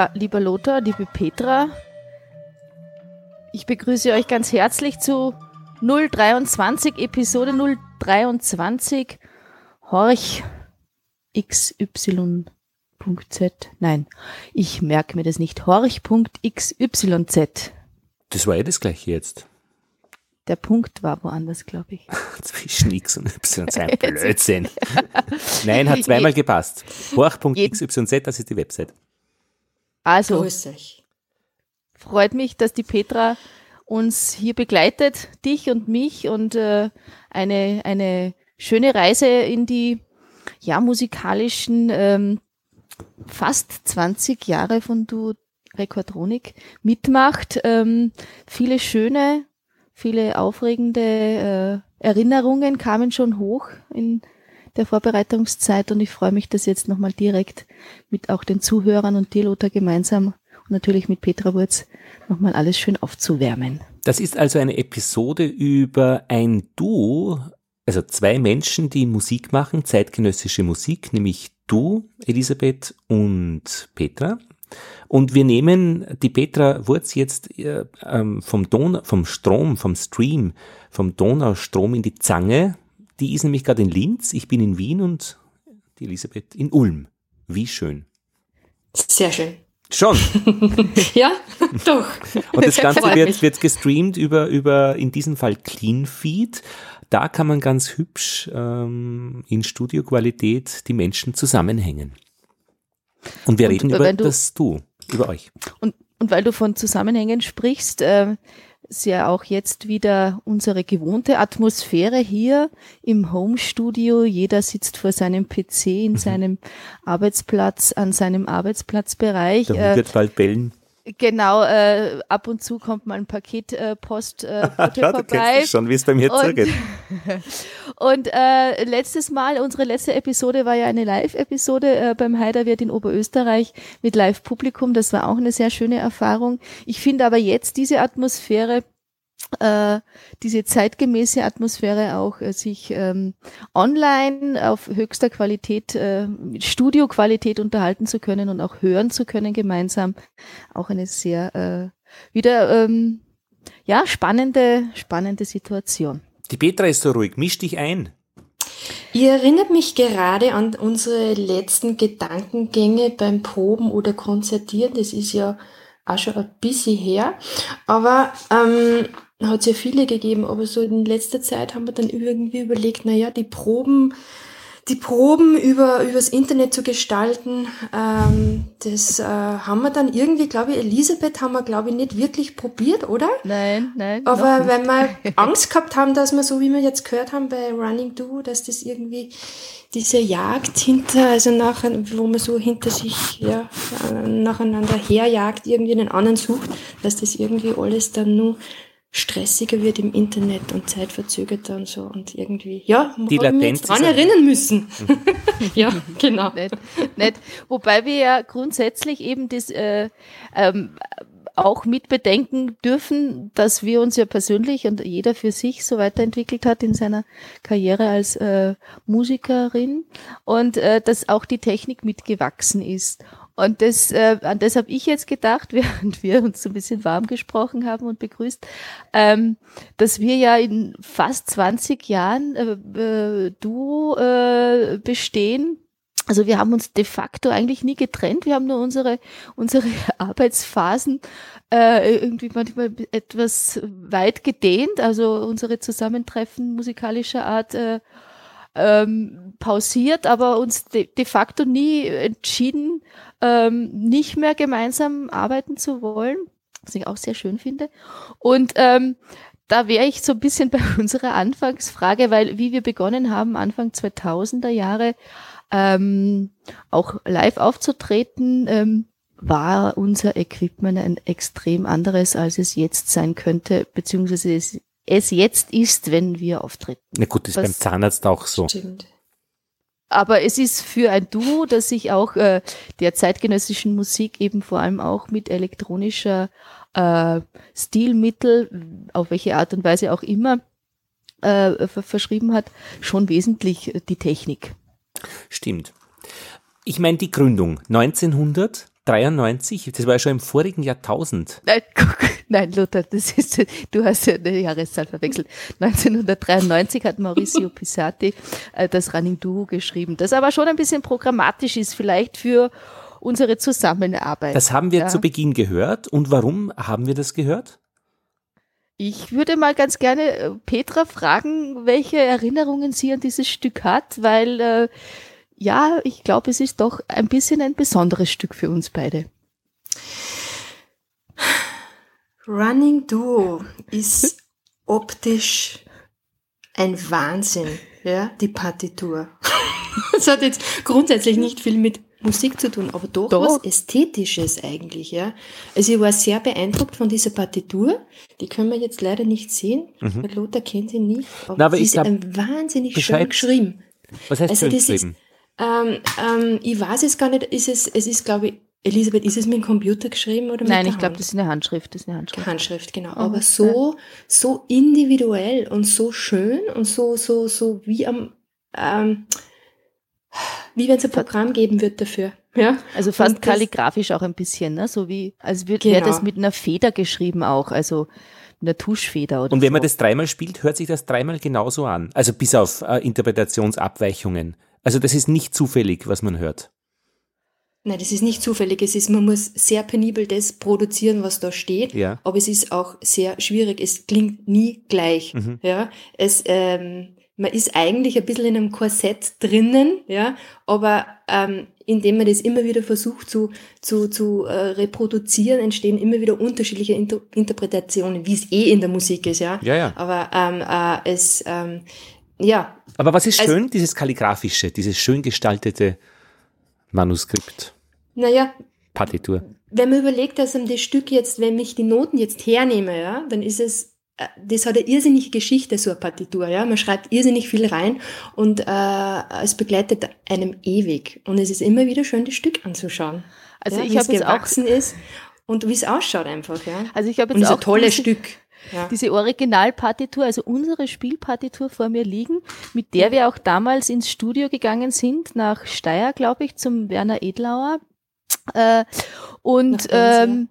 Ja, lieber Lothar, liebe Petra, ich begrüße euch ganz herzlich zu 023, Episode 023, Horch XY. Z. Nein, ich merke mir das nicht. Horch.xyz. Das war ja das gleiche jetzt. Der Punkt war woanders, glaube ich. Zwischen X und Y. Sein Blödsinn. Nein, hat zweimal gepasst. Horch.xyz, das ist die Website. Also, freut mich, dass die Petra uns hier begleitet, dich und mich und äh, eine, eine schöne Reise in die ja, musikalischen ähm, fast 20 Jahre von Du Rekordronik mitmacht. Ähm, viele schöne, viele aufregende äh, Erinnerungen kamen schon hoch in der Vorbereitungszeit und ich freue mich, das jetzt nochmal direkt mit auch den Zuhörern und dir, Lothar, gemeinsam und natürlich mit Petra Wurz nochmal alles schön aufzuwärmen. Das ist also eine Episode über ein Duo, also zwei Menschen, die Musik machen, zeitgenössische Musik, nämlich du, Elisabeth und Petra. Und wir nehmen die Petra Wurz jetzt äh, ähm, vom, Don vom Strom, vom Stream, vom Donaustrom in die Zange. Die ist nämlich gerade in Linz, ich bin in Wien und die Elisabeth in Ulm. Wie schön. Sehr schön. Schon. ja, doch. Und das Ganze wird, wird gestreamt über, über in diesem Fall Cleanfeed. Da kann man ganz hübsch ähm, in Studioqualität die Menschen zusammenhängen. Und wir und reden über du, das Du, über euch. Und, und weil du von Zusammenhängen sprichst, äh, ist ja auch jetzt wieder unsere gewohnte Atmosphäre hier im Home-Studio. Jeder sitzt vor seinem PC in mhm. seinem Arbeitsplatz, an seinem Arbeitsplatzbereich. Der Hund wird bald bellen. Genau, äh, ab und zu kommt mal ein Paketpost äh, äh, ja, vorbei. Du schon, wie es bei mir zugeht. und äh, letztes Mal, unsere letzte Episode war ja eine Live-Episode äh, beim Heiderwirt in Oberösterreich mit Live-Publikum. Das war auch eine sehr schöne Erfahrung. Ich finde aber jetzt diese Atmosphäre äh, diese zeitgemäße Atmosphäre auch äh, sich ähm, online auf höchster Qualität, äh, mit Studioqualität unterhalten zu können und auch hören zu können gemeinsam. Auch eine sehr äh, wieder ähm, ja spannende, spannende Situation. Die Petra ist so ruhig, misch dich ein. Ihr erinnert mich gerade an unsere letzten Gedankengänge beim Proben oder Konzertieren. Das ist ja auch schon ein bisschen her. Aber ähm, hat es ja viele gegeben, aber so in letzter Zeit haben wir dann irgendwie überlegt, naja, die Proben, die Proben über übers Internet zu gestalten, ähm, das äh, haben wir dann irgendwie, glaube ich, Elisabeth haben wir, glaube ich, nicht wirklich probiert, oder? Nein, nein. Aber weil wir Angst gehabt haben, dass wir so, wie wir jetzt gehört haben bei Running Do, dass das irgendwie diese Jagd hinter, also nachher, wo man so hinter sich ja, nacheinander herjagt, irgendwie einen anderen sucht, dass das irgendwie alles dann nur stressiger wird im Internet und zeitverzögerter und so und irgendwie, ja, die Latenz dran erinnern müssen. ja, genau. Nett, nett. Wobei wir ja grundsätzlich eben das äh, ähm, auch mit bedenken dürfen, dass wir uns ja persönlich und jeder für sich so weiterentwickelt hat in seiner Karriere als äh, Musikerin und äh, dass auch die Technik mitgewachsen ist. Und das, äh, an das habe ich jetzt gedacht, während wir uns so ein bisschen warm gesprochen haben und begrüßt, ähm, dass wir ja in fast 20 Jahren äh, äh, Duo äh, bestehen. Also wir haben uns de facto eigentlich nie getrennt. Wir haben nur unsere unsere Arbeitsphasen äh, irgendwie manchmal etwas weit gedehnt. Also unsere Zusammentreffen musikalischer Art äh, ähm, pausiert, aber uns de, de facto nie entschieden, ähm, nicht mehr gemeinsam arbeiten zu wollen, was ich auch sehr schön finde. Und ähm, da wäre ich so ein bisschen bei unserer Anfangsfrage, weil wie wir begonnen haben, Anfang 2000er Jahre, ähm, auch live aufzutreten, ähm, war unser Equipment ein extrem anderes, als es jetzt sein könnte, beziehungsweise es, es jetzt ist, wenn wir auftreten. Na gut, das ist beim Zahnarzt auch so. Stimmt. Aber es ist für ein Duo, das sich auch äh, der zeitgenössischen Musik eben vor allem auch mit elektronischer äh, Stilmittel, auf welche Art und Weise auch immer, äh, verschrieben hat, schon wesentlich äh, die Technik. Stimmt. Ich meine die Gründung 1900 93, das war ja schon im vorigen Jahrtausend. Nein, guck, nein, Lothar, das ist, du hast ja eine Jahreszahl verwechselt. 1993 hat Mauricio Pisati äh, das Running Duo geschrieben, das aber schon ein bisschen programmatisch ist, vielleicht für unsere Zusammenarbeit. Das haben wir ja. zu Beginn gehört. Und warum haben wir das gehört? Ich würde mal ganz gerne äh, Petra fragen, welche Erinnerungen sie an dieses Stück hat, weil äh, ja, ich glaube, es ist doch ein bisschen ein besonderes Stück für uns beide. Running Duo ist optisch ein Wahnsinn, ja, die Partitur. Das hat jetzt grundsätzlich nicht viel mit Musik zu tun, aber doch, doch, was Ästhetisches eigentlich, ja. Also ich war sehr beeindruckt von dieser Partitur. Die können wir jetzt leider nicht sehen. Mhm. Lothar kennt sie nicht. Aber, Na, aber sie ist ein wahnsinnig Bescheid. schön geschrieben. Was heißt also schön geschrieben? Ist, ähm, ähm, ich weiß es gar nicht, ist es, es ist, glaube ich, Elisabeth, ist es mit dem Computer geschrieben oder mit Nein, ich glaube, das ist eine Handschrift. Das ist eine Handschrift. Handschrift, genau. Oh, Aber so, so individuell und so schön und so, so, so wie am, ähm, wie wenn es ein Programm geben wird dafür. Ja? Also fast kalligrafisch auch ein bisschen, ne? So wie, als wäre genau. das mit einer Feder geschrieben auch. Also einer Tuschfeder oder Und wenn so. man das dreimal spielt, hört sich das dreimal genauso an. Also bis auf äh, Interpretationsabweichungen. Also das ist nicht zufällig, was man hört. Nein, das ist nicht zufällig. Es ist, man muss sehr penibel das produzieren, was da steht. Ja. Aber es ist auch sehr schwierig. Es klingt nie gleich. Mhm. Ja, es, ähm, man ist eigentlich ein bisschen in einem Korsett drinnen, ja, aber ähm, indem man das immer wieder versucht zu, zu, zu äh, reproduzieren, entstehen immer wieder unterschiedliche Inter Interpretationen, wie es eh in der Musik ist, ja. Ja, ja. Aber ähm, äh, es, ähm, ja. Aber was ist also, schön? Dieses kalligraphische, dieses schön gestaltete Manuskript. Naja. Partitur. Wenn man überlegt, dass am das Stück jetzt, wenn ich die Noten jetzt hernehme, ja, dann ist es, äh, das hat eine irrsinnige Geschichte, so eine Partitur, ja. Man schreibt irrsinnig viel rein und äh, es begleitet einem ewig. Und es ist immer wieder schön, das Stück anzuschauen. Also ja, ich habe jetzt gewachsen auch ist und wie es ausschaut einfach, ja. Also ich habe jetzt und auch ein tolles Stück ja. diese Originalpartitur, also unsere Spielpartitur vor mir liegen, mit der wir auch damals ins Studio gegangen sind, nach Steyr, glaube ich, zum Werner Edlauer. Äh, und, ähm,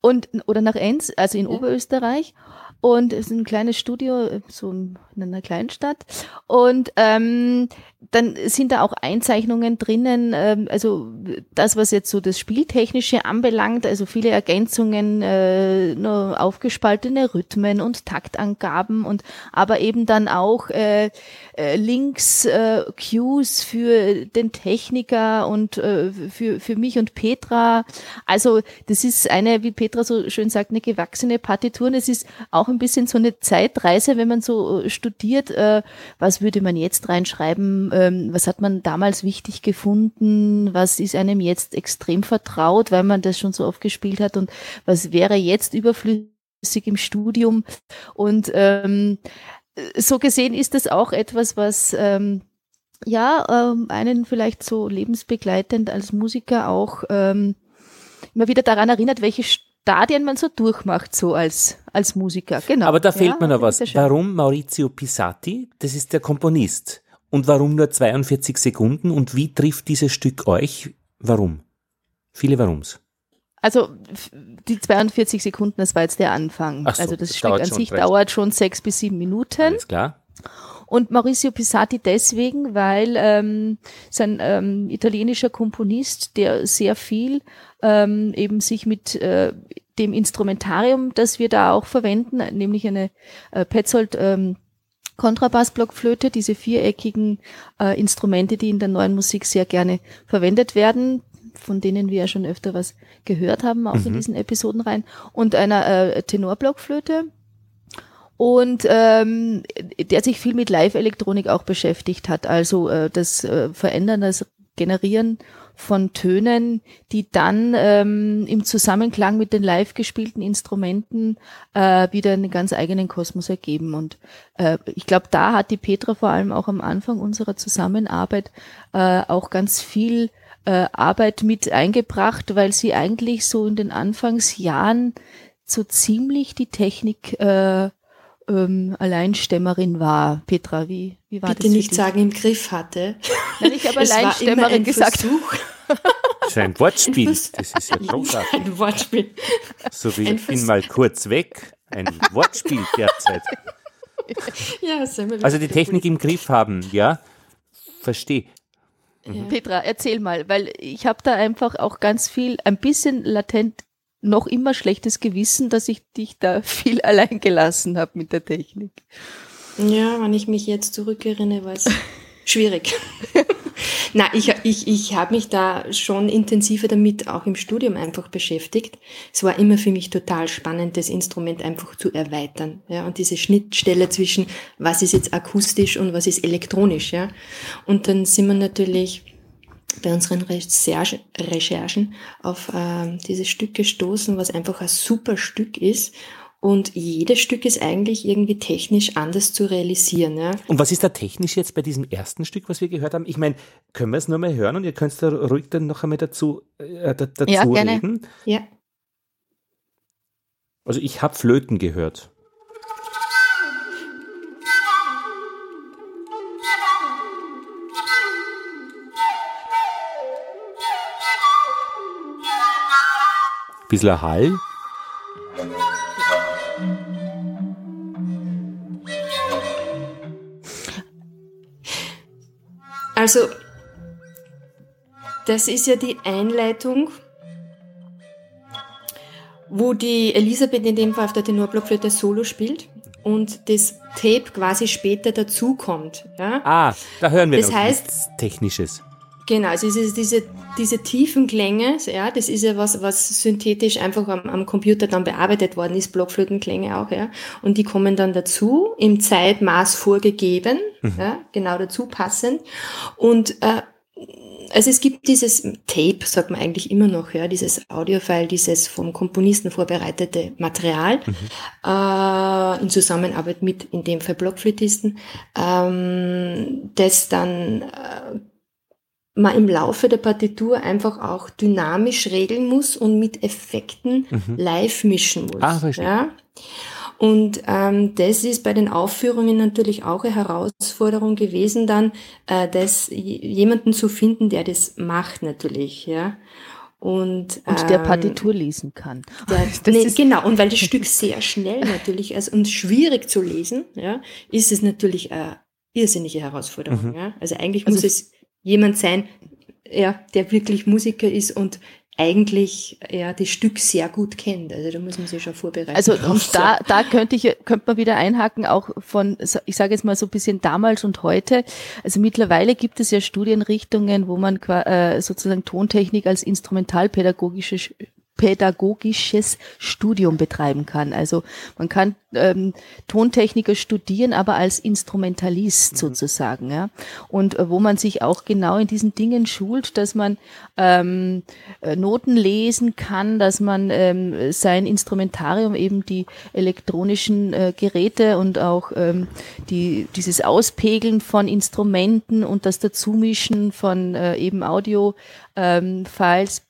und, oder nach Enns, also in ja. Oberösterreich. Und es ist ein kleines Studio, so in einer Kleinstadt. Und ähm, dann sind da auch Einzeichnungen drinnen, ähm, also das, was jetzt so das Spieltechnische anbelangt, also viele Ergänzungen, äh, nur aufgespaltene Rhythmen und Taktangaben und aber eben dann auch äh, äh, Links, äh, Cues für den Techniker und äh, für, für mich und Petra. Also das ist eine, wie Petra so schön sagt, eine gewachsene Partitur. Und es ist auch ein bisschen so eine Zeitreise, wenn man so äh, studiert, äh, was würde man jetzt reinschreiben, ähm, was hat man damals wichtig gefunden, was ist einem jetzt extrem vertraut, weil man das schon so oft gespielt hat und was wäre jetzt überflüssig im Studium. Und ähm, so gesehen ist das auch etwas, was ähm, ja ähm, einen vielleicht so lebensbegleitend als Musiker auch ähm, immer wieder daran erinnert, welche Stadien man so durchmacht, so als, als Musiker. Genau. Aber da fehlt ja, mir noch was. Warum Maurizio Pisati? Das ist der Komponist. Und warum nur 42 Sekunden? Und wie trifft dieses Stück euch? Warum? Viele Warums. Also die 42 Sekunden, das war jetzt der Anfang. So, also das, das Stück an sich recht. dauert schon sechs bis sieben Minuten. Alles klar. Und Maurizio Pisati deswegen, weil ähm, sein ähm, italienischer Komponist, der sehr viel ähm, eben sich mit äh, dem Instrumentarium, das wir da auch verwenden, nämlich eine äh, Petzold ähm, Kontrabassblockflöte, diese viereckigen äh, Instrumente, die in der neuen Musik sehr gerne verwendet werden, von denen wir ja schon öfter was gehört haben, auch mhm. in diesen Episoden rein, und einer äh, Tenorblockflöte. Und ähm, der sich viel mit Live-Elektronik auch beschäftigt hat, also äh, das äh, Verändern, das Generieren von Tönen, die dann ähm, im Zusammenklang mit den live gespielten Instrumenten äh, wieder einen ganz eigenen Kosmos ergeben. Und äh, ich glaube, da hat die Petra vor allem auch am Anfang unserer Zusammenarbeit äh, auch ganz viel äh, Arbeit mit eingebracht, weil sie eigentlich so in den Anfangsjahren so ziemlich die Technik äh, ähm, Alleinstämmerin war. Petra, wie, wie war Bitte das? Bitte nicht sagen, im Griff hatte. Nein, ich habe Alleinstämmerin gesagt. Das ist ein Wortspiel. Das ist ja großartig. Ein Wortspiel. So wie ich bin mal kurz weg. Ein Wortspiel derzeit. Ja, Also die Technik im Griff haben, ja? Verstehe. Petra, erzähl mal, weil ich habe da einfach auch ganz viel, ein bisschen latent noch immer schlechtes Gewissen, dass ich dich da viel allein gelassen habe mit der Technik. Ja, wenn ich mich jetzt zurückerinnere, war es schwierig. Na, ich, ich, ich habe mich da schon intensiver damit auch im Studium einfach beschäftigt. Es war immer für mich total spannend, das Instrument einfach zu erweitern. Ja, und diese Schnittstelle zwischen, was ist jetzt akustisch und was ist elektronisch. Ja. Und dann sind wir natürlich bei unseren Recherche, Recherchen auf äh, dieses Stück gestoßen, was einfach ein super Stück ist und jedes Stück ist eigentlich irgendwie technisch anders zu realisieren. Ja. Und was ist da technisch jetzt bei diesem ersten Stück, was wir gehört haben? Ich meine, können wir es nur mal hören und ihr könnt da ruhig dann noch einmal dazu, äh, dazu Ja, gerne. reden? Ja. Also ich habe Flöten gehört. Bisschen Hall. Also, das ist ja die Einleitung, wo die Elisabeth in dem Fall auf der Tenorblockflöte Solo spielt und das Tape quasi später dazukommt. Ja? Ah, da hören wir Das heißt- Technisches. Genau, also es ist diese, diese tiefen Klänge, ja, das ist ja was, was synthetisch einfach am, am Computer dann bearbeitet worden ist, Blockflötenklänge auch, ja. Und die kommen dann dazu, im Zeitmaß vorgegeben, ja, genau dazu passend. Und äh, also es gibt dieses Tape, sagt man eigentlich immer noch, ja, dieses Audiofile, dieses vom Komponisten vorbereitete Material äh, in Zusammenarbeit mit, in dem Fall Blockflötisten, ähm, das dann äh, man im Laufe der Partitur einfach auch dynamisch regeln muss und mit Effekten live mischen muss. Ah, verstehe. ja? Und ähm, das ist bei den Aufführungen natürlich auch eine Herausforderung gewesen, dann äh, das jemanden zu finden, der das macht natürlich, ja. Und, Und der ähm, Partitur lesen kann. der, Das nee, ist- genau, und weil das Stück sehr schnell natürlich ist und schwierig zu lesen, ja, ist es natürlich eine irrsinnige Herausforderung. Ja. Also eigentlich Also muss es jemand sein, ja, der wirklich Musiker ist und eigentlich ja, das Stück sehr gut kennt. Also da muss man sich schon vorbereiten. Also und da, da könnte ich, könnte man wieder einhaken, auch von, ich sage jetzt mal so ein bisschen damals und heute. Also mittlerweile gibt es ja Studienrichtungen, wo man äh, sozusagen Tontechnik als instrumentalpädagogisches pädagogisches Studium betreiben kann. Also man kann ähm, Tontechniker studieren, aber als Instrumentalist sozusagen. Ja? Und äh, wo man sich auch genau in diesen Dingen schult, dass man ähm, äh, Noten lesen kann, dass man ähm, sein Instrumentarium, eben die elektronischen äh, Geräte und auch ähm, die, dieses Auspegeln von Instrumenten und das Dazumischen von äh, eben Audio-Files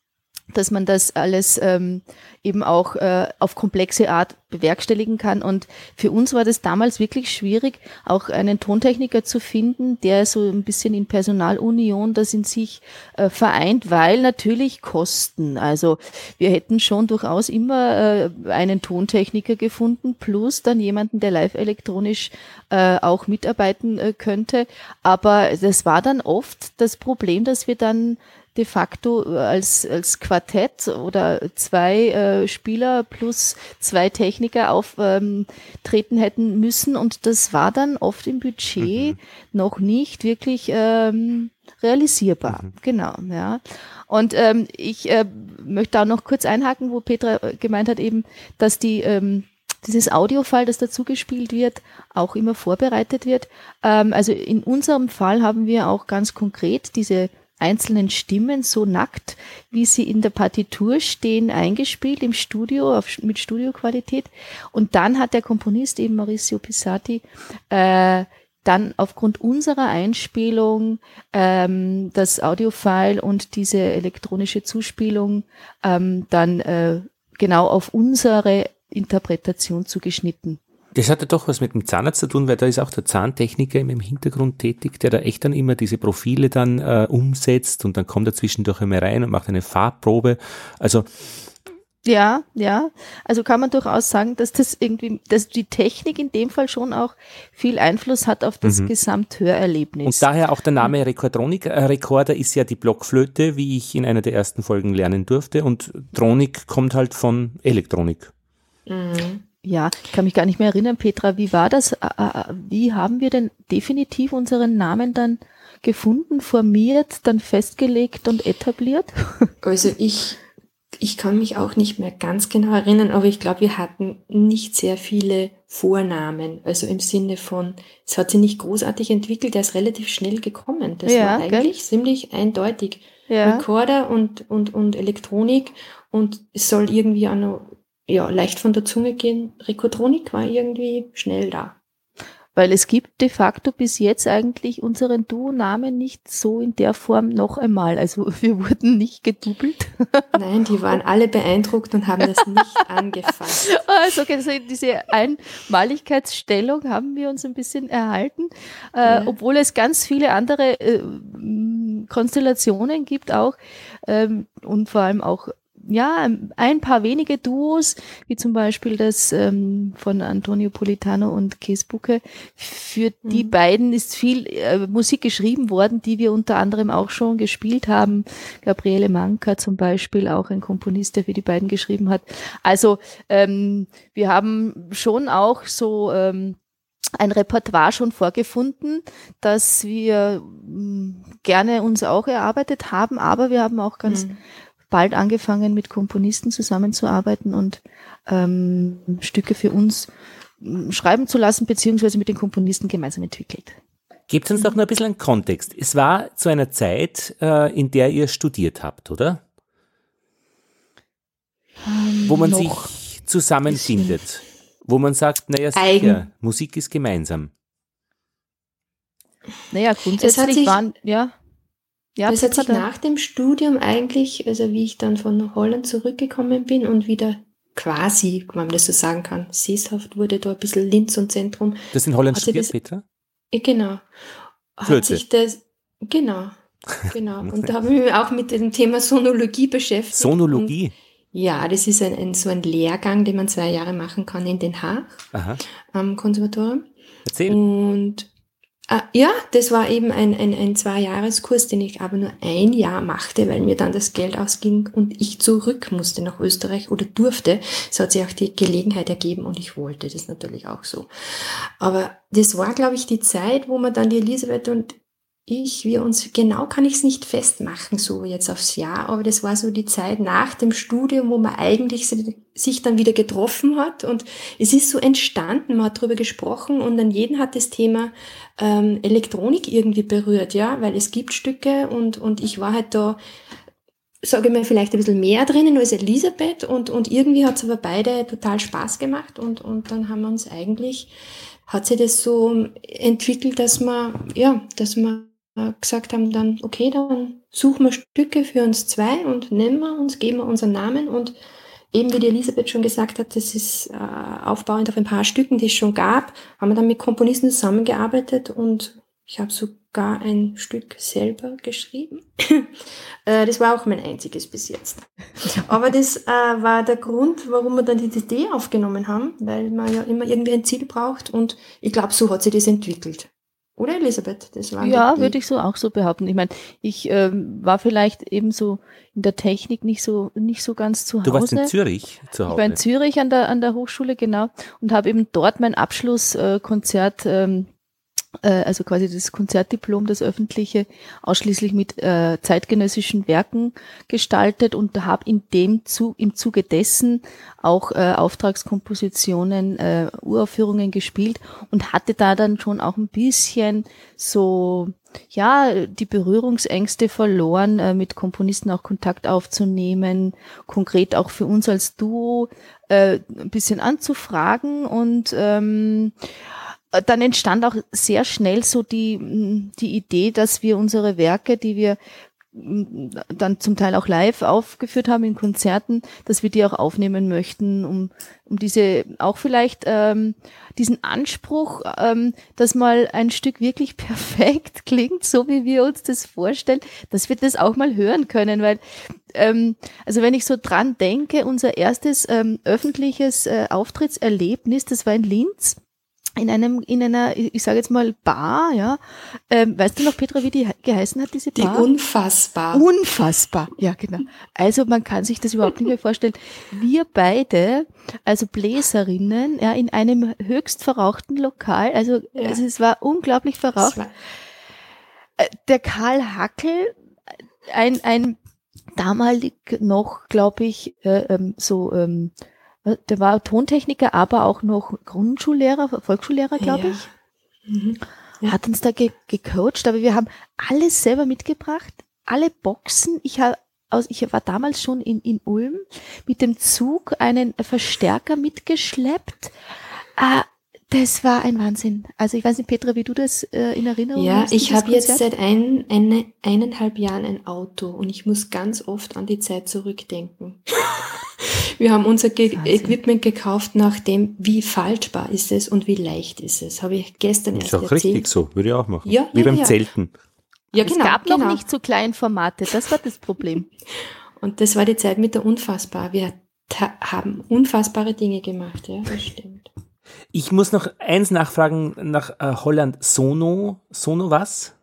dass man das alles ähm, eben auch äh, auf komplexe Art bewerkstelligen kann. Und für uns war das damals wirklich schwierig, auch einen Tontechniker zu finden, der so ein bisschen in Personalunion das in sich äh, vereint, weil natürlich Kosten. Also wir hätten schon durchaus immer äh, einen Tontechniker gefunden, plus dann jemanden, der live elektronisch äh, auch mitarbeiten äh, könnte. Aber das war dann oft das Problem, dass wir dann de facto als, als Quartett oder zwei äh, Spieler plus zwei Techniker auftreten ähm, hätten müssen. Und das war dann oft im Budget noch nicht wirklich ähm, realisierbar. Genau, ja. Und ähm, ich äh, möchte auch noch kurz einhaken, wo Petra äh, gemeint hat eben, dass die ähm, dieses Audiofile, das dazu gespielt wird, auch immer vorbereitet wird. Ähm, also in unserem Fall haben wir auch ganz konkret diese einzelnen Stimmen so nackt, wie sie in der Partitur stehen, eingespielt im Studio auf, mit Studioqualität. Und dann hat der Komponist eben Mauricio Pisati äh, dann aufgrund unserer Einspielung ähm, das Audiofile und diese elektronische Zuspielung ähm, dann äh, genau auf unsere Interpretation zugeschnitten. Das hatte doch was mit dem Zahnarzt zu tun, weil da ist auch der Zahntechniker im Hintergrund tätig, der da echt dann immer diese Profile dann äh, umsetzt und dann kommt er zwischendurch immer rein und macht eine Farbprobe. Also ja, ja. Also kann man durchaus sagen, dass das irgendwie, dass die Technik in dem Fall schon auch viel Einfluss hat auf das mhm. Gesamthörerlebnis. Und daher auch der Name Rekordronik. Äh, Rekorder ist ja die Blockflöte, wie ich in einer der ersten Folgen lernen durfte. Und Tronik kommt halt von Elektronik. Mhm. Ja, ich kann mich gar nicht mehr erinnern, Petra, wie war das? Wie haben wir denn definitiv unseren Namen dann gefunden, formiert, dann festgelegt und etabliert? Also ich ich kann mich auch nicht mehr ganz genau erinnern, aber ich glaube, wir hatten nicht sehr viele Vornamen. Also im Sinne von, es hat sich nicht großartig entwickelt, er ist relativ schnell gekommen. Das ja, war eigentlich gell? ziemlich eindeutig. Ja. Recorder und, und, und Elektronik und es soll irgendwie auch noch, ja, leicht von der Zunge gehen. Rekotronik war irgendwie schnell da. Weil es gibt de facto bis jetzt eigentlich unseren Duo-Namen nicht so in der Form noch einmal. Also wir wurden nicht gedoubelt. Nein, die waren alle beeindruckt und haben das nicht angefasst. Also diese Einmaligkeitsstellung haben wir uns ein bisschen erhalten, äh, ja. obwohl es ganz viele andere äh, Konstellationen gibt auch ähm, und vor allem auch ja, ein paar wenige Duos, wie zum Beispiel das ähm, von Antonio Politano und Kesbucke. Für mhm. die beiden ist viel äh, Musik geschrieben worden, die wir unter anderem auch schon gespielt haben. Gabriele Manka zum Beispiel, auch ein Komponist, der für die beiden geschrieben hat. Also ähm, wir haben schon auch so ähm, ein Repertoire schon vorgefunden, das wir mh, mm, gerne uns auch erarbeitet haben, aber wir haben auch ganz mhm bald angefangen, mit Komponisten zusammenzuarbeiten und ähm, Stücke für uns mm, schreiben zu lassen, beziehungsweise mit den Komponisten gemeinsam entwickelt. Gebt uns doch nur ein bisschen einen Kontext. Es war zu einer Zeit, äh, in der ihr studiert habt, oder? Ähm, Wo man sich zusammenfindet. Wo man sagt, naja, sicher, Musik ist gemeinsam. Naja, grundsätzlich waren, ja. Ja, das hat sich nach dem Studium eigentlich, also wie ich dann von Holland zurückgekommen bin und wieder quasi, wenn man das so sagen kann, sesshaft wurde da ein bisschen Linz und Zentrum. Das in Holland studiert, das, Peter? Genau. Flöte. Hat sich das, genau, genau. und da habe ich mich auch mit dem Thema Sonologie beschäftigt. Sonologie? Und, ja, das ist ein, ein, so ein Lehrgang, den man zwei Jahre machen kann in Den Haag Aha. am Konservatorium. Erzähl. Und Ah, ja, das war eben ein, ein, ein Zwei-Jahres-Kurs, den ich aber nur ein Jahr machte, weil mir dann das Geld ausging und ich zurück musste nach Österreich oder durfte. Es hat sich auch die Gelegenheit ergeben und ich wollte das natürlich auch so. Aber das war, glaube ich, die Zeit, wo man dann die Elisabeth und ich, wir uns, genau kann ich es nicht festmachen, so jetzt aufs Jahr, aber das war so die Zeit nach dem Studium, wo man eigentlich sich dann wieder getroffen hat und es ist so entstanden, man hat darüber gesprochen und dann jeden hat das Thema ähm, Elektronik irgendwie berührt, ja, weil es gibt Stücke und, und ich war halt da, sage ich mal, vielleicht ein bisschen mehr drinnen als Elisabeth und, und irgendwie hat es aber beide total Spaß gemacht und, und dann haben wir uns eigentlich, hat sich das so entwickelt, dass man, ja, dass man gesagt haben dann, okay, dann suchen wir Stücke für uns zwei und nennen wir uns, geben wir unseren Namen und eben wie die Elisabeth schon gesagt hat, das ist äh, aufbauend auf ein paar Stücken, die es schon gab, haben wir dann mit Komponisten zusammengearbeitet und ich habe sogar ein Stück selber geschrieben. äh, das war auch mein einziges bis jetzt. Aber das äh, war der Grund, warum wir dann die Idee aufgenommen haben, weil man ja immer irgendwie ein Ziel braucht und ich glaube, so hat sich das entwickelt. Oder Elisabeth? Das war ja, würde ich so auch so behaupten. Ich meine, ich ähm, war vielleicht eben so in der Technik nicht so nicht so ganz zu Hause. Du warst in Zürich zu Hause. Ich war in Zürich an der an der Hochschule genau und habe eben dort mein Abschlusskonzert äh, ähm, äh, also quasi das Konzertdiplom, das öffentliche, ausschließlich mit äh, zeitgenössischen Werken gestaltet. Und habe in dem Zug, im Zuge dessen auch äh, Auftragskompositionen, äh, Uraufführungen gespielt und hatte da dann schon auch ein bisschen so ja, die Berührungsängste verloren, äh, mit Komponisten auch Kontakt aufzunehmen, konkret auch für uns als Duo äh, ein bisschen anzufragen. Und ähm, äh, dann entstand auch sehr schnell so die, die Idee, dass wir unsere Werke, die wir dann zum Teil auch live aufgeführt haben in Konzerten, dass wir die auch aufnehmen möchten, um, um diese auch vielleicht ähm, diesen Anspruch, ähm, dass mal ein Stück wirklich perfekt klingt, so wie wir uns das vorstellen, dass wir das auch mal hören können, weil ähm, also wenn ich so dran denke, unser erstes ähm, öffentliches äh, Auftrittserlebnis, das war in Linz in einem, in einer, ich sage jetzt mal Bar, ja. Ähm, weißt du noch, Petra, wie die geheißen hat, diese Bar? Die Unfassbar. Unfassbar, ja, genau. Also man kann sich das überhaupt nicht mehr vorstellen. Wir beide, also Bläserinnen, ja, in einem höchst verrauchten Lokal, also, ja. also es war unglaublich verraucht. War äh, Der Karl Hackel, ein, ein damalig noch, glaube ich, äh, ähm, so ähm, der war Tontechniker, aber auch noch Grundschullehrer, Volksschullehrer, glaube ja. ich. Mhm. Ja. Hat uns da ge gecoacht, aber wir haben alles selber mitgebracht, alle Boxen. Ich habe aus, ich war damals schon in, in Ulm mit dem Zug einen Verstärker mitgeschleppt. Äh, das war ein Wahnsinn. Also ich weiß nicht, Petra, wie du das äh, in Erinnerung ja, hast. Ja, ich habe jetzt seit ein, eine, eineinhalb Jahren ein Auto und ich muss ganz oft an die Zeit zurückdenken. Wir haben unser Ge Wahnsinn. Equipment gekauft nach dem, wie falschbar ist es und wie leicht ist es. Habe ich gestern erst erzählt. Ist auch richtig so, würde ich auch machen. Ja, wie ja, beim ja. Zelten. Ja, genau. Es gab genau. noch nicht so kleine Formate, das war das Problem. und das war die Zeit mit der Unfassbar. Wir haben unfassbare Dinge gemacht, ja, das stimmt. Ich muss noch eins nachfragen nach äh, Holland. Sono, Sono was?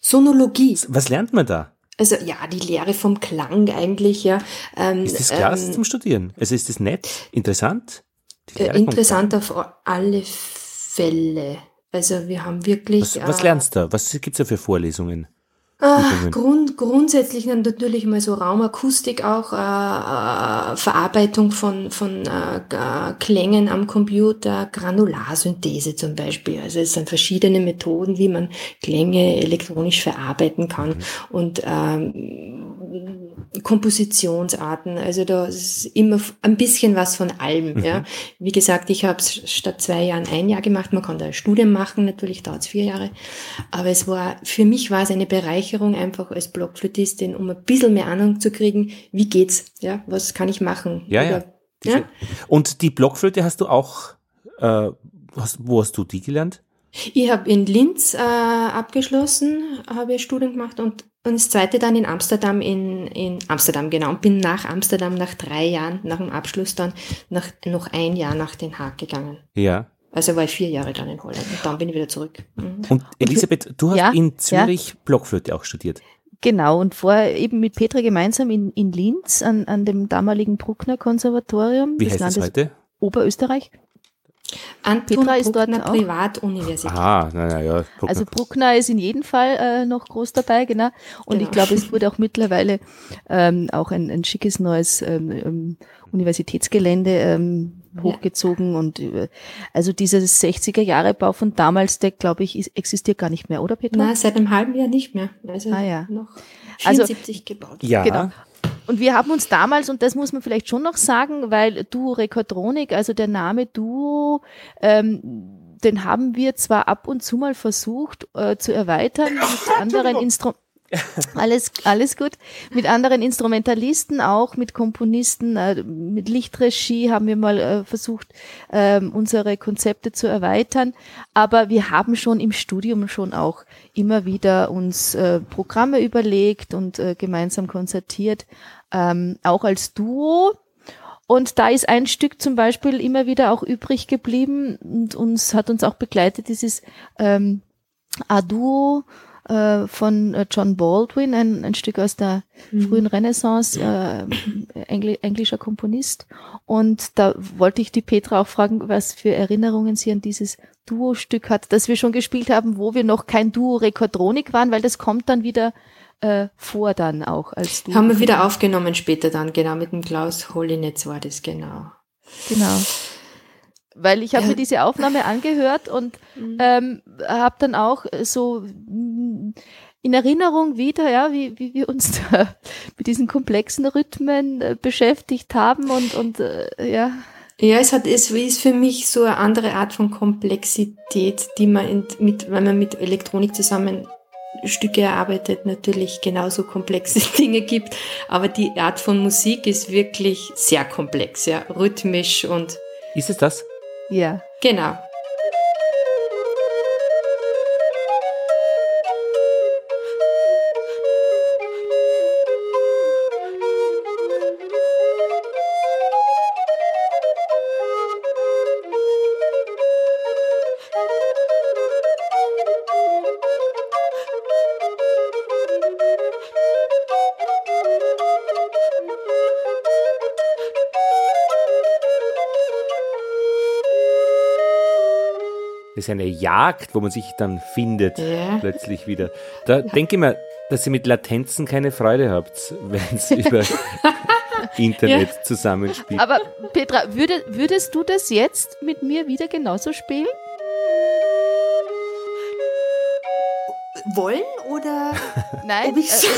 Sonologie. Was lernt man da? Also ja, die Lehre vom Klang eigentlich, ja. Ähm, ist das klar ähm, zum Studieren? Also ist das nett, interessant? Äh, interessant auf alle Fälle. Also wir haben wirklich. Was, was äh, lernst du? Was gibt's da für Vorlesungen? Äh, Grund, grundsätzlich natürlich mal so Raumakustik auch, äh, äh, Verarbeitung von, von äh, Klängen am Computer, Granularsynthese zum Beispiel. Also es sind verschiedene Methoden, wie man Klänge elektronisch verarbeiten kann. Mhm. Und ähm, Kompositionsarten. Also da ist immer ein bisschen was von allem. Mhm. Ja. Wie gesagt, ich habe es statt zwei Jahren ein Jahr gemacht. Man kann da Studien machen, natürlich dauert es vier Jahre. Aber es war, für mich war es eine Bereicherung einfach als Blockflötistin, um ein bisschen mehr Ahnung zu kriegen, wie geht's, ja, was kann ich machen. Ja, Oder, ja. ja. Und die Blockflöte hast du auch, äh, hast, wo hast du die gelernt? Ich habe in Linz äh, abgeschlossen, habe ich Studien gemacht und und das zweite dann in Amsterdam, in, in Amsterdam, genau. Und bin nach Amsterdam nach drei Jahren, nach dem Abschluss dann, nach, noch ein Jahr nach Den Haag gegangen. Ja. Also war ich vier Jahre dann in Holland und dann bin ich wieder zurück. Mhm. Und Elisabeth, du hast ja, in Zürich ja. Blockflöte auch studiert. Genau, und vorher eben mit Petra gemeinsam in, in Linz an, an dem damaligen Bruckner Konservatorium Wie heißt Landes heute? Oberösterreich. Anton Petra ist dort auch. Privatuniversität. Ah, naja, ja. Bruckner. Also Bruckner ist in jedem Fall äh, noch groß dabei, genau. Und genau. ich glaube, es wurde auch mittlerweile ähm, auch ein, ein schickes neues ähm, ähm Universitätsgelände ähm, hochgezogen ja. und also dieses 60er Jahre Bau von damals, der glaube ich ist, existiert gar nicht mehr, oder Petra? Nein, seit einem halben Jahr nicht mehr. Also ah, ja. noch 74 also, gebaut. Ja. Genau. Und wir haben uns damals, und das muss man vielleicht schon noch sagen, weil Duo Rekordronik, also der Name Duo, ähm, den haben wir zwar ab und zu mal versucht äh, zu erweitern mit anderen Instrumenten. alles, alles gut. Mit anderen Instrumentalisten auch, mit Komponisten, äh, mit Lichtregie haben wir mal äh, versucht, äh, unsere Konzepte zu erweitern. Aber wir haben schon im Studium schon auch immer wieder uns äh, Programme überlegt und äh, gemeinsam konzertiert ähm, auch als Duo. Und da ist ein Stück zum Beispiel immer wieder auch übrig geblieben und uns hat uns auch begleitet dieses ähm, A-Duo äh, von äh, John Baldwin, ein, ein Stück aus der mhm. frühen Renaissance, äh, Engl englischer Komponist. Und da wollte ich die Petra auch fragen, was für Erinnerungen sie an dieses Duo-Stück hat, das wir schon gespielt haben, wo wir noch kein Duo-Rekordronik waren, weil das kommt dann wieder äh, vor dann auch als du. Haben wir wieder aufgenommen später dann, genau, mit dem Klaus Holinetz war das, genau. Genau. Weil ich habe ja. mir diese Aufnahme angehört und mhm. ähm, habe dann auch so in Erinnerung wieder, ja, wie, wie wir uns da mit diesen komplexen Rhythmen äh, beschäftigt haben und, und äh, ja. Ja, es hat, es ist für mich so eine andere Art von Komplexität, die man in, mit, wenn man mit Elektronik zusammen Stücke erarbeitet, natürlich genauso komplexe Dinge gibt. Aber die Art von Musik ist wirklich sehr komplex, ja, rhythmisch und. Ist es das? Ja. Genau. Ist eine Jagd, wo man sich dann findet, Ja. plötzlich wieder. Da denke ich mir, dass ihr mit Latenzen keine Freude habt, wenn es über Internet zusammenspielt. Aber Petra, würde, würdest du das jetzt mit mir wieder genauso spielen? Wollen oder? Nein, Ob ich's- äh,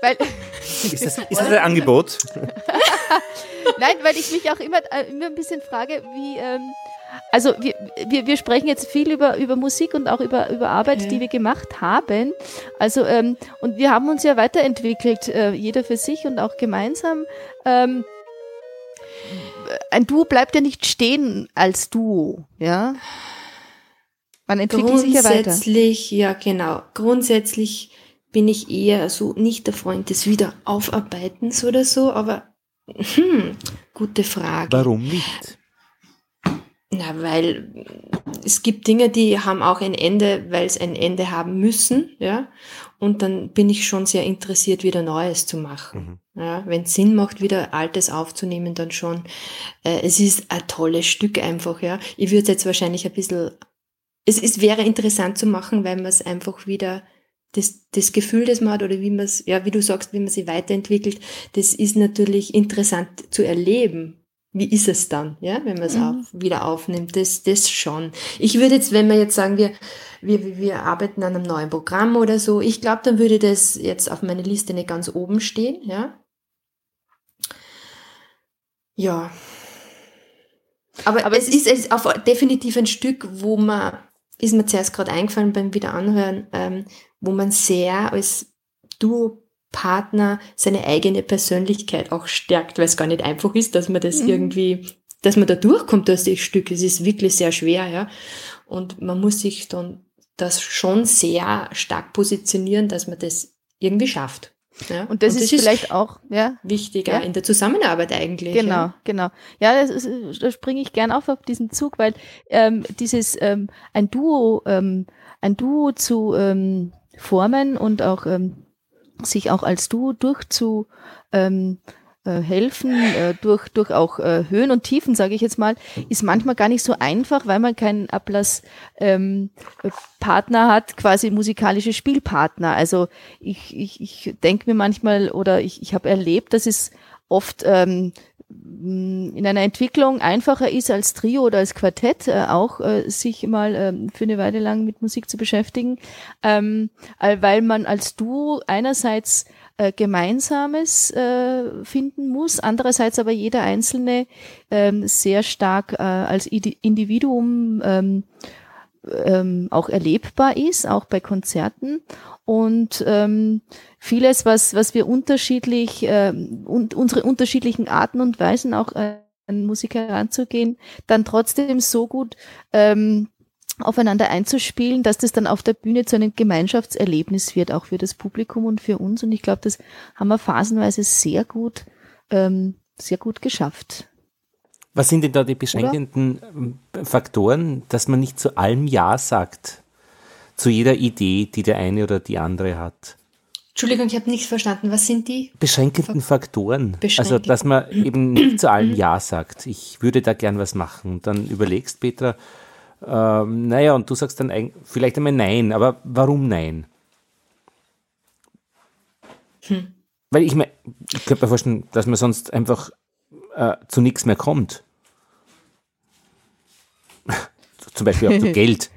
weil, Ist das, ist das ein Angebot? nein, weil ich mich auch immer, äh, immer ein bisschen frage, wie, ähm, also wir, wir, wir sprechen jetzt viel über, über Musik und auch über, über Arbeit, Ja. die wir gemacht haben. Also, ähm, und wir haben uns ja weiterentwickelt, äh, jeder für sich und auch gemeinsam. Ähm, ein Duo bleibt ja nicht stehen als Duo, ja. Man entwickelt sich ja weiter. Grundsätzlich, ja genau. Grundsätzlich bin ich eher so nicht der Freund des Wiederaufarbeitens oder so, aber hm, gute Frage. Warum nicht? Na, weil es gibt Dinge, die haben auch ein Ende, weil es ein Ende haben müssen, ja. Und dann bin ich schon sehr interessiert, wieder Neues zu machen. Ja, wenn es Sinn macht, wieder Altes aufzunehmen, dann schon. Äh, es ist ein tolles Stück einfach, ja. Ich würde jetzt wahrscheinlich ein bisschen, es, es wäre interessant zu machen, weil man es einfach wieder, das, das Gefühl, das man hat, oder wie man es, ja, wie du sagst, wie man sich weiterentwickelt, das ist natürlich interessant zu erleben. Wie ist es dann, ja, wenn man es Mhm. auf, wieder aufnimmt? Das, das schon. Ich würde jetzt, wenn wir jetzt sagen, wir, wir, wir arbeiten an einem neuen Programm oder so, ich glaube, dann würde das jetzt auf meiner Liste nicht ganz oben stehen, ja. Ja. Aber, Aber es ist, es ist auf, definitiv ein Stück, wo man, ist mir zuerst gerade eingefallen beim Wiederanhören, ähm, wo man sehr als Duo-Partner seine eigene Persönlichkeit auch stärkt, weil es gar nicht einfach ist, dass man das Mhm. irgendwie, dass man da durchkommt durch das Stück. Es ist wirklich sehr schwer, ja. Und man muss sich dann das schon sehr stark positionieren, dass man das irgendwie schafft. Ja? Und das, ist, vielleicht auch, ja, wichtig Ja. in der Zusammenarbeit eigentlich. Genau, Ja. genau. Ja, das ist, da springe ich gern auf auf diesen Zug, weil ähm, dieses ähm, ein Duo, ähm, ein Duo zu ähm, formen und auch ähm, sich auch als Duo durchzu ähm, äh, helfen, äh, durch, durch auch äh, Höhen und Tiefen, sage ich jetzt mal, ist manchmal gar nicht so einfach, weil man keinen Ablass ähm, äh, hat, quasi musikalische Spielpartner. Also ich, ich, ich denke mir manchmal oder ich, ich habe erlebt, dass es oft ähm, in einer Entwicklung einfacher ist als Trio oder als Quartett äh, auch äh, sich mal ähm, für eine Weile lang mit Musik zu beschäftigen, ähm, äh, weil man als Duo einerseits äh, Gemeinsames äh, finden muss, andererseits aber jeder Einzelne ähm, sehr stark äh, als Idi Individuum ähm, ähm, auch erlebbar ist, auch bei Konzerten. Und ähm, vieles, was, was wir unterschiedlich ähm, und unsere unterschiedlichen Arten und Weisen auch äh, an Musik heranzugehen, dann trotzdem so gut ähm, aufeinander einzuspielen, dass das dann auf der Bühne zu einem Gemeinschaftserlebnis wird, auch für das Publikum und für uns. Und ich glaube, das haben wir phasenweise sehr gut, ähm, sehr gut geschafft. Was sind denn da die beschränkenden ähm, Faktoren, dass man nicht zu allem Ja sagt? Zu jeder Idee, die der eine oder die andere hat? Entschuldigung, ich habe nichts verstanden. Was sind die? Beschränkenden Faktoren. Also, Beschränkend. dass man eben nicht zu allem Ja sagt. Ich würde da gern was machen. Und dann überlegst, Petra, ähm, naja, und du sagst dann vielleicht einmal Nein, aber warum Nein? Weil ich mir, ich könnte mir vorstellen, dass man sonst einfach äh, zu nichts mehr kommt. Zum Beispiel auch zu Geld.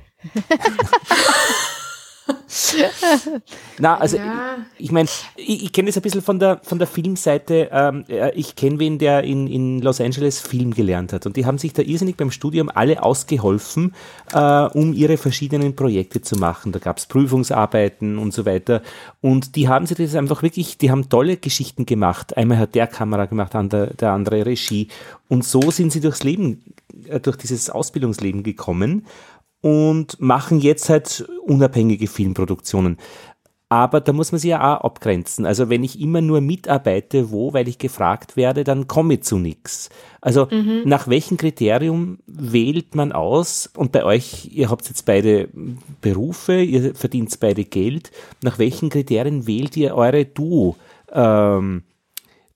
Na, also ja. ich, ich meine, ich, ich kenne das ein bisschen von der von der Filmseite. Ähm, ich kenne wen, der in, in Los Angeles Film gelernt hat. Und die haben sich da irrsinnig beim Studium alle ausgeholfen, äh, um ihre verschiedenen Projekte zu machen. Da gab es Prüfungsarbeiten und so weiter. Und die haben sich das einfach wirklich, die haben tolle Geschichten gemacht. Einmal hat der Kamera gemacht, der, der andere Regie. Und so sind sie durchs Leben, äh, durch dieses Ausbildungsleben gekommen und machen jetzt halt unabhängige Filmproduktionen. Aber da muss man sich ja auch abgrenzen. Also wenn ich immer nur mitarbeite, wo, weil ich gefragt werde, dann komme ich zu nichts. Also mhm. nach welchem Kriterium wählt man aus? Und bei euch, ihr habt jetzt beide Berufe, ihr verdient beide Geld. Nach welchen Kriterien wählt ihr eure Du, ähm,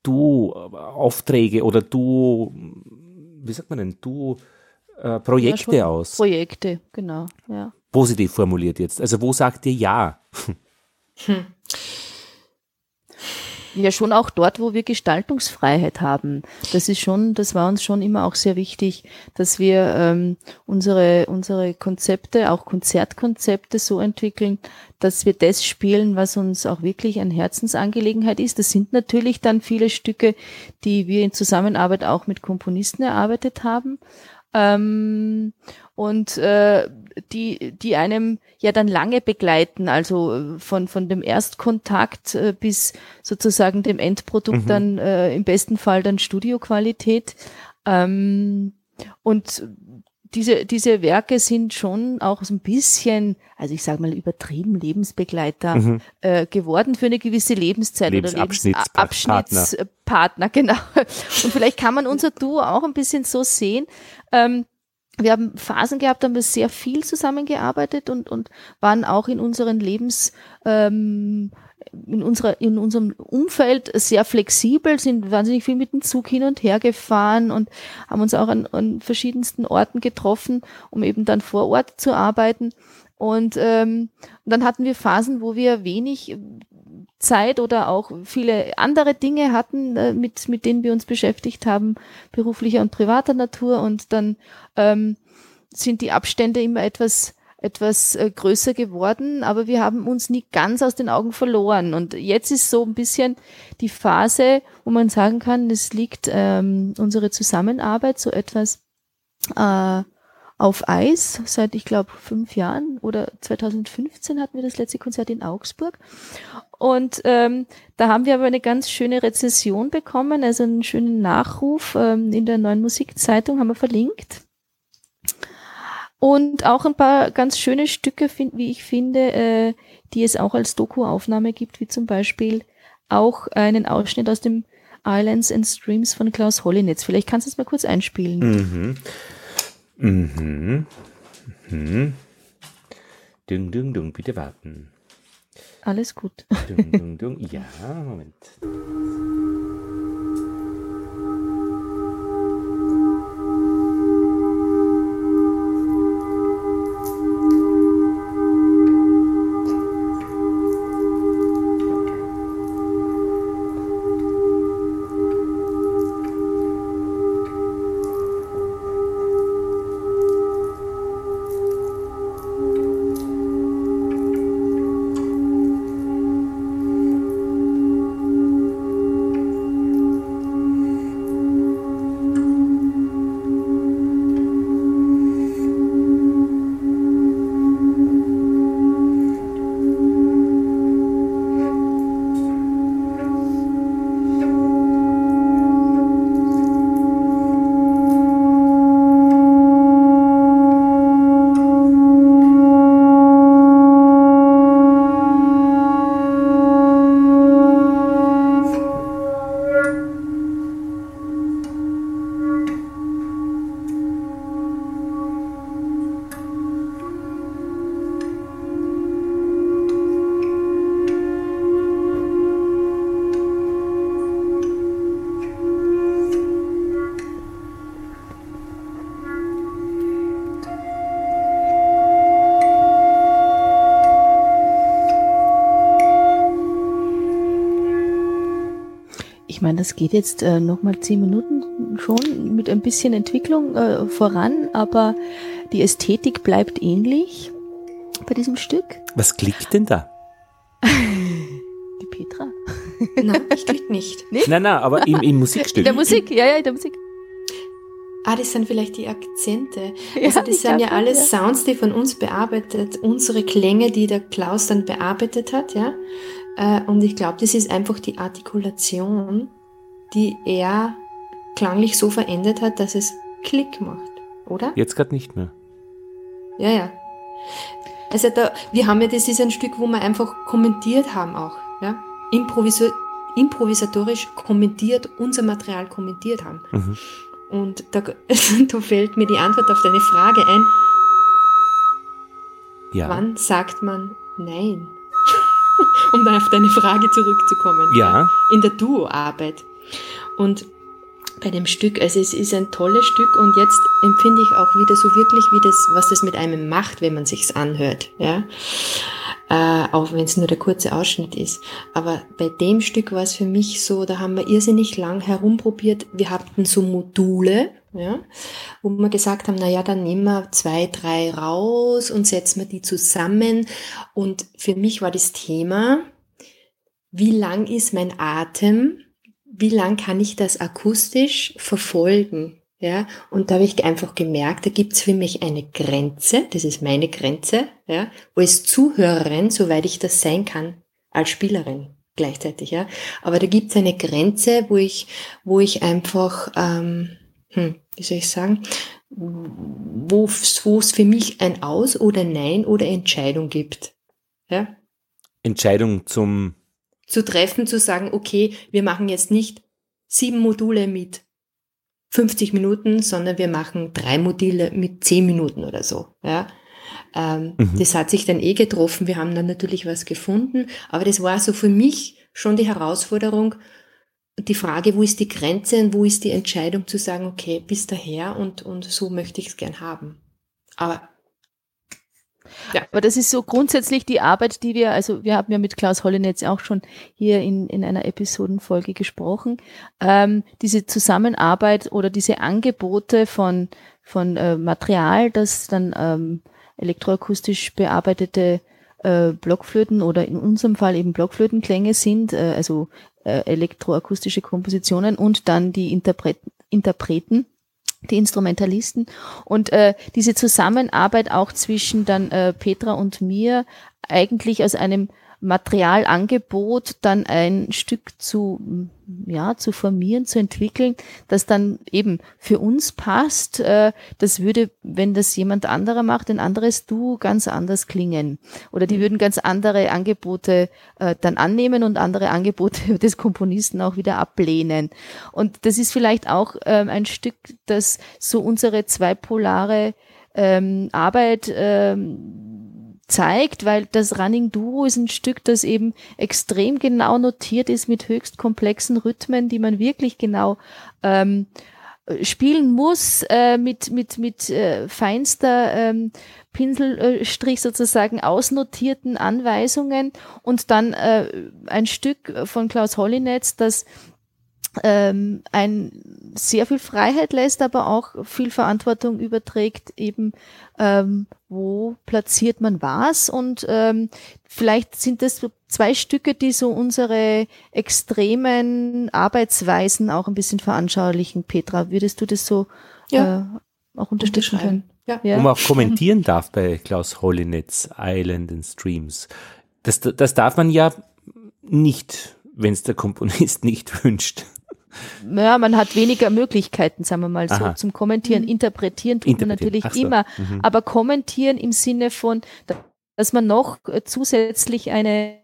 Du Aufträge oder Du, wie sagt man denn, Du äh, Projekte ja, aus? Projekte, genau, ja. Positiv formuliert jetzt. Also wo sagt ihr ja? Hm. Ja, schon auch dort, wo wir Gestaltungsfreiheit haben. Das ist schon, das war uns schon immer auch sehr wichtig, dass wir ähm, unsere, unsere Konzepte, auch Konzertkonzepte so entwickeln, dass wir das spielen, was uns auch wirklich eine Herzensangelegenheit ist. Das sind natürlich dann viele Stücke, die wir in Zusammenarbeit auch mit Komponisten erarbeitet haben. Ähm, und äh, die, die einem ja dann lange begleiten, also äh, von, von dem Erstkontakt äh, bis sozusagen dem Endprodukt mhm. dann äh, im besten Fall dann Studioqualität. Ähm, und diese, diese Werke sind schon auch so ein bisschen, also ich sage mal übertrieben Lebensbegleiter mhm. äh, geworden für eine gewisse Lebenszeit oder Lebensabschnittspartner, genau. Und vielleicht kann man unser Duo auch ein bisschen so sehen. Ähm, wir haben Phasen gehabt, haben wir sehr viel zusammengearbeitet und, und waren auch in unseren Lebens, ähm, in unserer, in unserem Umfeld sehr flexibel, sind wahnsinnig viel mit dem Zug hin und her gefahren und haben uns auch an, an verschiedensten Orten getroffen, um eben dann vor Ort zu arbeiten. Und ähm, dann hatten wir Phasen, wo wir wenig Zeit oder auch viele andere Dinge hatten, äh, mit, mit denen wir uns beschäftigt haben, beruflicher und privater Natur. Und dann ähm, sind die Abstände immer etwas etwas äh, größer geworden, aber wir haben uns nie ganz aus den Augen verloren. Und jetzt ist so ein bisschen die Phase, wo man sagen kann, es liegt ähm, unsere Zusammenarbeit so etwas äh, auf Eis seit, ich glaube, fünf Jahren oder 2015 hatten wir das letzte Konzert in Augsburg. Und ähm, da haben wir aber eine ganz schöne Rezession bekommen, also einen schönen Nachruf ähm, in der neuen Musikzeitung haben wir verlinkt. Und auch ein paar ganz schöne Stücke, find, wie ich finde, äh, die es auch als Doku-Aufnahme gibt, wie zum Beispiel auch einen Ausschnitt aus dem Islands and Streams von Klaus Hollinetz. Vielleicht kannst du es mal kurz einspielen. Mhm. Mhm. Mhm. Dung, dung, dung, bitte warten. Alles gut. Dung, dung, dung. Ja, Moment. Das geht jetzt äh, nochmal zehn Minuten schon mit ein bisschen Entwicklung äh, voran, aber die Ästhetik bleibt ähnlich. bei diesem Stück? Was klickt denn da? Die Petra. Nein, ich klick nicht. Nein, nein, aber im, im Musikstück. In der Musik, ja, ja, in der Musik. Ah, das sind vielleicht die Akzente. Ja, also das sind ja alles ja. Sounds, die von uns bearbeitet, unsere Klänge, die der Klaus dann bearbeitet hat, ja. Äh, Und ich glaube, das ist einfach die Artikulation, die er klanglich so verändert hat, dass es Klick macht, oder? Jetzt gerade nicht mehr. Ja, ja. Also da, wir haben ja, das ist ein Stück, wo wir einfach kommentiert haben auch, ja. Improviso improvisatorisch kommentiert, unser Material kommentiert haben. Mhm. Und da, da fällt mir die Antwort auf deine Frage ein. Ja. Wann sagt man Nein? um dann auf deine Frage zurückzukommen. Ja. In der Duoarbeit. Und bei dem Stück, also es ist ein tolles Stück und jetzt empfinde ich auch wieder so wirklich, wie das, was das mit einem macht, wenn man sich's anhört, ja. Äh, auch wenn es nur der kurze Ausschnitt ist. Aber bei dem Stück war es für mich so, da haben wir irrsinnig lang herumprobiert. Wir hatten so Module, ja, wo wir gesagt haben, na ja, dann nehmen wir zwei, drei raus und setzen wir die zusammen. Und für mich war das Thema, wie lang ist mein Atem? Wie lang kann ich das akustisch verfolgen? Ja, und da habe ich einfach gemerkt, da gibt's für mich eine Grenze, das ist meine Grenze, ja, als Zuhörerin, soweit ich das sein kann, als Spielerin gleichzeitig, ja. Aber da gibt's eine Grenze, wo ich, wo ich einfach, ähm, hm, wie soll ich sagen, wo wo es für mich ein Aus oder Nein oder Entscheidung gibt. Ja, Entscheidung zum, zu treffen, zu sagen, okay, wir machen jetzt nicht sieben Module mit 50 Minuten, sondern wir machen drei Module mit 10 Minuten oder so. Ja. Ähm, Mhm. Das hat sich dann eh getroffen. Wir haben dann natürlich was gefunden, aber das war so für mich schon die Herausforderung, die Frage, wo ist die Grenze und wo ist die Entscheidung zu sagen, okay, bis daher und, und so möchte ich es gern haben. Aber Aber das ist so grundsätzlich die Arbeit, die wir, also wir haben ja mit Klaus Hollenetz auch schon hier in, in einer Episodenfolge gesprochen, ähm, diese Zusammenarbeit oder diese Angebote von, von äh, Material, das dann ähm, elektroakustisch bearbeitete äh, Blockflöten oder in unserem Fall eben Blockflötenklänge sind, äh, also äh, elektroakustische Kompositionen und dann die Interpret Interpreten, die Instrumentalisten. Und äh, diese Zusammenarbeit auch zwischen dann äh, Petra und mir eigentlich aus einem Materialangebot dann ein Stück zu ja zu formieren, zu entwickeln, das dann eben für uns passt. Äh, das würde, wenn das jemand anderer macht, ein anderes Du ganz anders klingen. Oder die würden ganz andere Angebote äh, dann annehmen und andere Angebote des Komponisten auch wieder ablehnen. Und das ist vielleicht auch ähm, ein Stück, das so unsere zweipolare ähm, Arbeit ähm, zeigt, weil das Running Duo ist ein Stück, das eben extrem genau notiert ist mit höchst komplexen Rhythmen, die man wirklich genau ähm, spielen muss äh, mit mit mit äh, feinster ähm, Pinselstrich sozusagen ausnotierten Anweisungen. Und dann äh, ein Stück von Klaus Hollinetz, das ähm, ein sehr viel Freiheit lässt, aber auch viel Verantwortung überträgt, eben ähm, wo platziert man was und ähm, vielleicht sind das so zwei Stücke, die so unsere extremen Arbeitsweisen auch ein bisschen veranschaulichen. Petra, würdest du das so Ja. äh, auch unterstützen können? Ja. Ja. wo man auch kommentieren darf bei Klaus Hollinetz, Island and Streams. Das, das darf man ja nicht, wenn es der Komponist nicht wünscht. Ja, man hat weniger Möglichkeiten, sagen wir mal so, Aha. zum Kommentieren. Interpretieren tut man Interpretieren, natürlich ach so. immer, Mhm. aber kommentieren im Sinne von, da- dass man noch äh, zusätzlich eine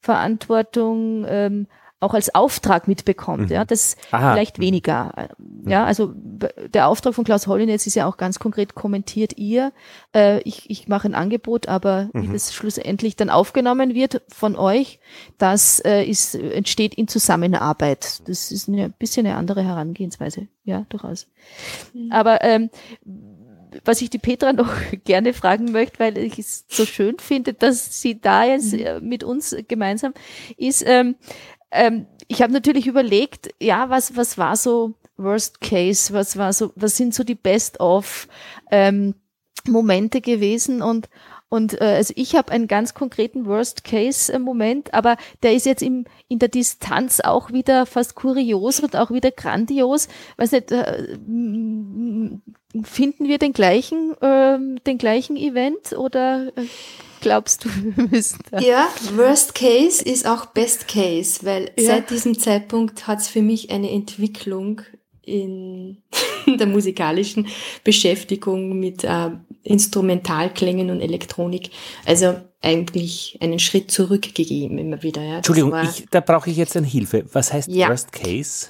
Verantwortung ähm, auch als Auftrag mitbekommt. Mhm. Ja, das Aha. vielleicht weniger. äh, Ja, also der Auftrag von Klaus Hollinetz ist ja auch ganz konkret kommentiert ihr. Äh, ich, ich mache ein Angebot, aber wie Mhm. das schlussendlich dann aufgenommen wird von euch, das äh, ist, entsteht in Zusammenarbeit. Das ist eine bisschen eine andere Herangehensweise. Ja, durchaus. Aber ähm, was ich die Petra noch gerne fragen möchte, weil ich es so schön finde, dass sie da jetzt äh, mit uns gemeinsam ist, ähm, ähm, ich habe natürlich überlegt, ja, was, was war so Worst Case, was war so, was sind so die Best of ähm, Momente gewesen und Und äh, also ich habe einen ganz konkreten Worst-Case-Moment, aber der ist jetzt im, in der Distanz auch wieder fast kurios und auch wieder grandios. Weiß nicht, äh, finden wir den gleichen, äh, den gleichen Event oder äh, glaubst du, wir müssen da? Ja, Worst Case ist auch Best Case, weil ja. seit diesem Zeitpunkt hat es für mich eine Entwicklung in der musikalischen Beschäftigung mit äh, Instrumentalklängen und Elektronik. Also eigentlich einen Schritt zurückgegeben immer wieder. Ja. Entschuldigung, war, ich, da brauche ich jetzt eine Hilfe. Was heißt ja, Worst Case?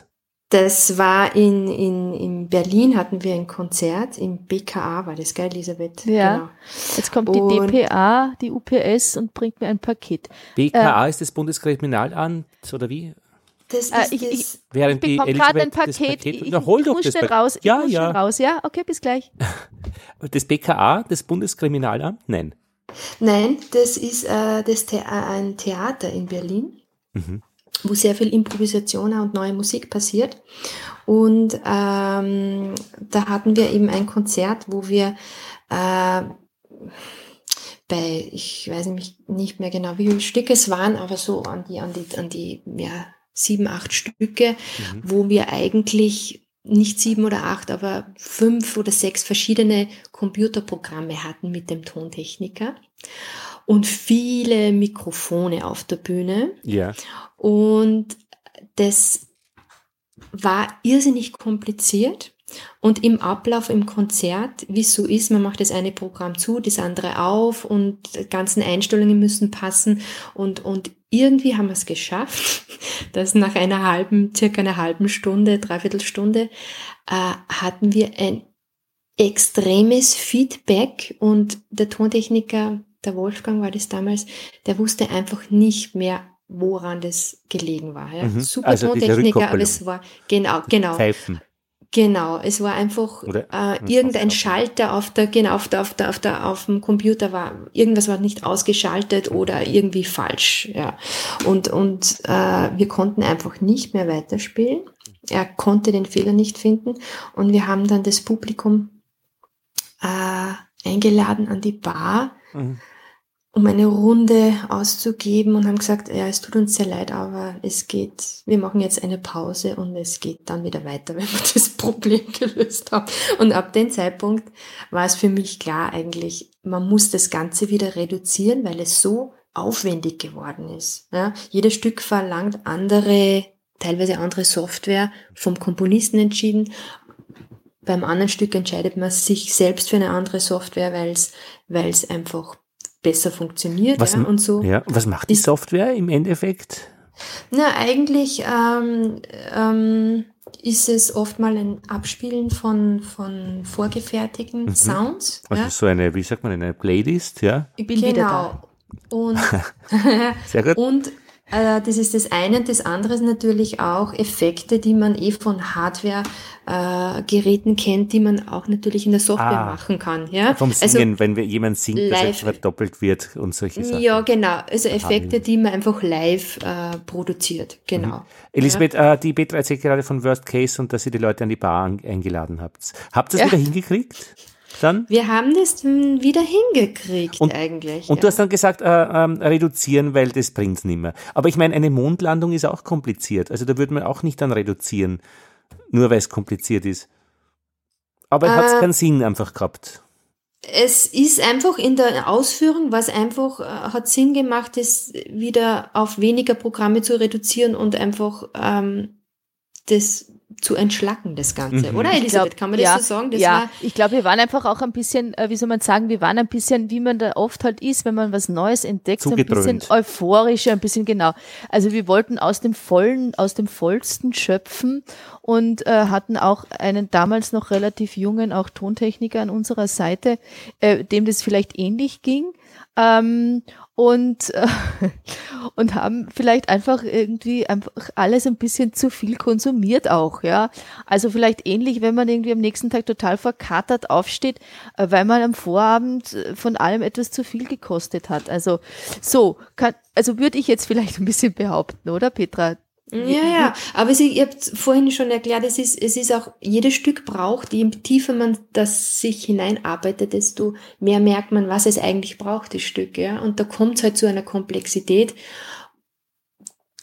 Das war in, in, in Berlin hatten wir ein Konzert, im BKA war das, gell, Elisabeth? Ja. Genau. Jetzt kommt die und DPA, die UPS und bringt mir ein Paket. BKA äh, ist das Bundeskriminalamt oder wie? Das äh, ist ich, ich, Während ich bekomme gerade ein Paket. Paket ich, Na, hol doch das schnell raus. Ja, ja. raus. Ja, okay, bis gleich. Das BKA, das Bundeskriminalamt? Nein. Nein, das ist äh, das The ein Theater in Berlin. Mhm wo sehr viel Improvisation und neue Musik passiert. Und ähm, da hatten wir eben ein Konzert, wo wir äh, bei, ich weiß nicht, nicht mehr genau, wie viele Stücke es waren, aber so an die, an die, an die, ja, sieben, acht Stücke, mhm. wo wir eigentlich nicht sieben oder acht, aber fünf oder sechs verschiedene Computerprogramme hatten mit dem Tontechniker und viele Mikrofone auf der Bühne. Ja. Und das war irrsinnig kompliziert. Und im Ablauf im Konzert, wie es so ist, man macht das eine Programm zu, das andere auf und ganzen Einstellungen müssen passen und, und irgendwie haben wir es geschafft, dass nach einer halben, circa einer halben Stunde, dreiviertel Stunde, äh, hatten wir ein extremes Feedback und der Tontechniker, der Wolfgang war das damals, der wusste einfach nicht mehr, woran das gelegen war. Ja. Mhm. Super also Tontechniker, aber es war genau, genau. Pfeifen. Genau, es war einfach äh, irgendein Schalter auf der, genau, auf der, auf der, auf der, auf dem Computer war, irgendwas war nicht ausgeschaltet oder irgendwie falsch, ja. Und, und äh, wir konnten einfach nicht mehr weiterspielen. Er konnte den Fehler nicht finden und wir haben dann das Publikum äh, eingeladen an die Bar. Mhm um eine Runde auszugeben und haben gesagt, ja, es tut uns sehr leid, aber es geht, wir machen jetzt eine Pause und es geht dann wieder weiter, wenn wir das Problem gelöst haben. Und ab dem Zeitpunkt war es für mich klar eigentlich, man muss das Ganze wieder reduzieren, weil es so aufwendig geworden ist. Ja, jedes Stück verlangt andere, teilweise andere Software vom Komponisten entschieden. Beim anderen Stück entscheidet man sich selbst für eine andere Software, weil es, weil es einfach besser funktioniert. Was, ja, und so. Ja, was macht die Software im Endeffekt? Na, eigentlich ähm, ähm, ist es oft mal ein Abspielen von, von vorgefertigten mhm. Sounds. Also ja. so eine, wie sagt man, eine Playlist, ja? Ich bin genau. wieder da. Und, Sehr gut. und äh, das ist das eine. Das andere ist natürlich auch Effekte, die man eh von Hardware-Geräten äh, kennt, die man auch natürlich in der Software ah, machen kann. Ja? Vom also Singen, also, wenn jemand singt, live, dass verdoppelt wird und solche Sachen. Ja, genau. Also Effekte, die man einfach live äh, produziert. Genau. Mhm. Elisabeth, ja. äh, die Petra erzählt gerade von Worst Case und dass ihr die Leute an die Bar eingeladen habt. Habt ihr es ja. wieder hingekriegt? dann? Wir haben das wieder hingekriegt und, eigentlich. Und ja. du hast dann gesagt, äh, ähm, reduzieren, weil das bringt's nicht mehr. Aber ich meine, eine Mondlandung ist auch kompliziert. Also da würde man auch nicht dann reduzieren, nur weil es kompliziert ist. Aber äh, hat es keinen Sinn einfach gehabt. Es ist einfach in der Ausführung, was einfach äh, hat Sinn gemacht, ist wieder auf weniger Programme zu reduzieren und einfach ähm, das zu entschlacken, das Ganze, mhm. oder Elisabeth? Glaub, kann man das ja, so sagen? Das ja, ich glaube, wir waren einfach auch ein bisschen, äh, wie soll man sagen, wir waren ein bisschen, wie man da oft halt ist, wenn man was Neues entdeckt, ein bisschen euphorischer, ein bisschen genau. Also wir wollten aus dem vollen, aus dem vollsten schöpfen und äh, hatten auch einen damals noch relativ jungen, auch Tontechniker an unserer Seite, äh, dem das vielleicht ähnlich ging. Ähm, und, äh, und haben vielleicht einfach irgendwie einfach alles ein bisschen zu viel konsumiert auch, ja. Also vielleicht ähnlich, wenn man irgendwie am nächsten Tag total verkatert aufsteht, äh, weil man am Vorabend äh, von allem etwas zu viel gekostet hat. Also so, kann, also würde ich jetzt vielleicht ein bisschen behaupten, oder Petra? Ja, ja, aber Sie, ihr habt vorhin schon erklärt, es ist, es ist auch, jedes Stück braucht, je tiefer man das sich hineinarbeitet, desto mehr merkt man, was es eigentlich braucht, das Stück, ja. Und da kommt es halt zu einer Komplexität,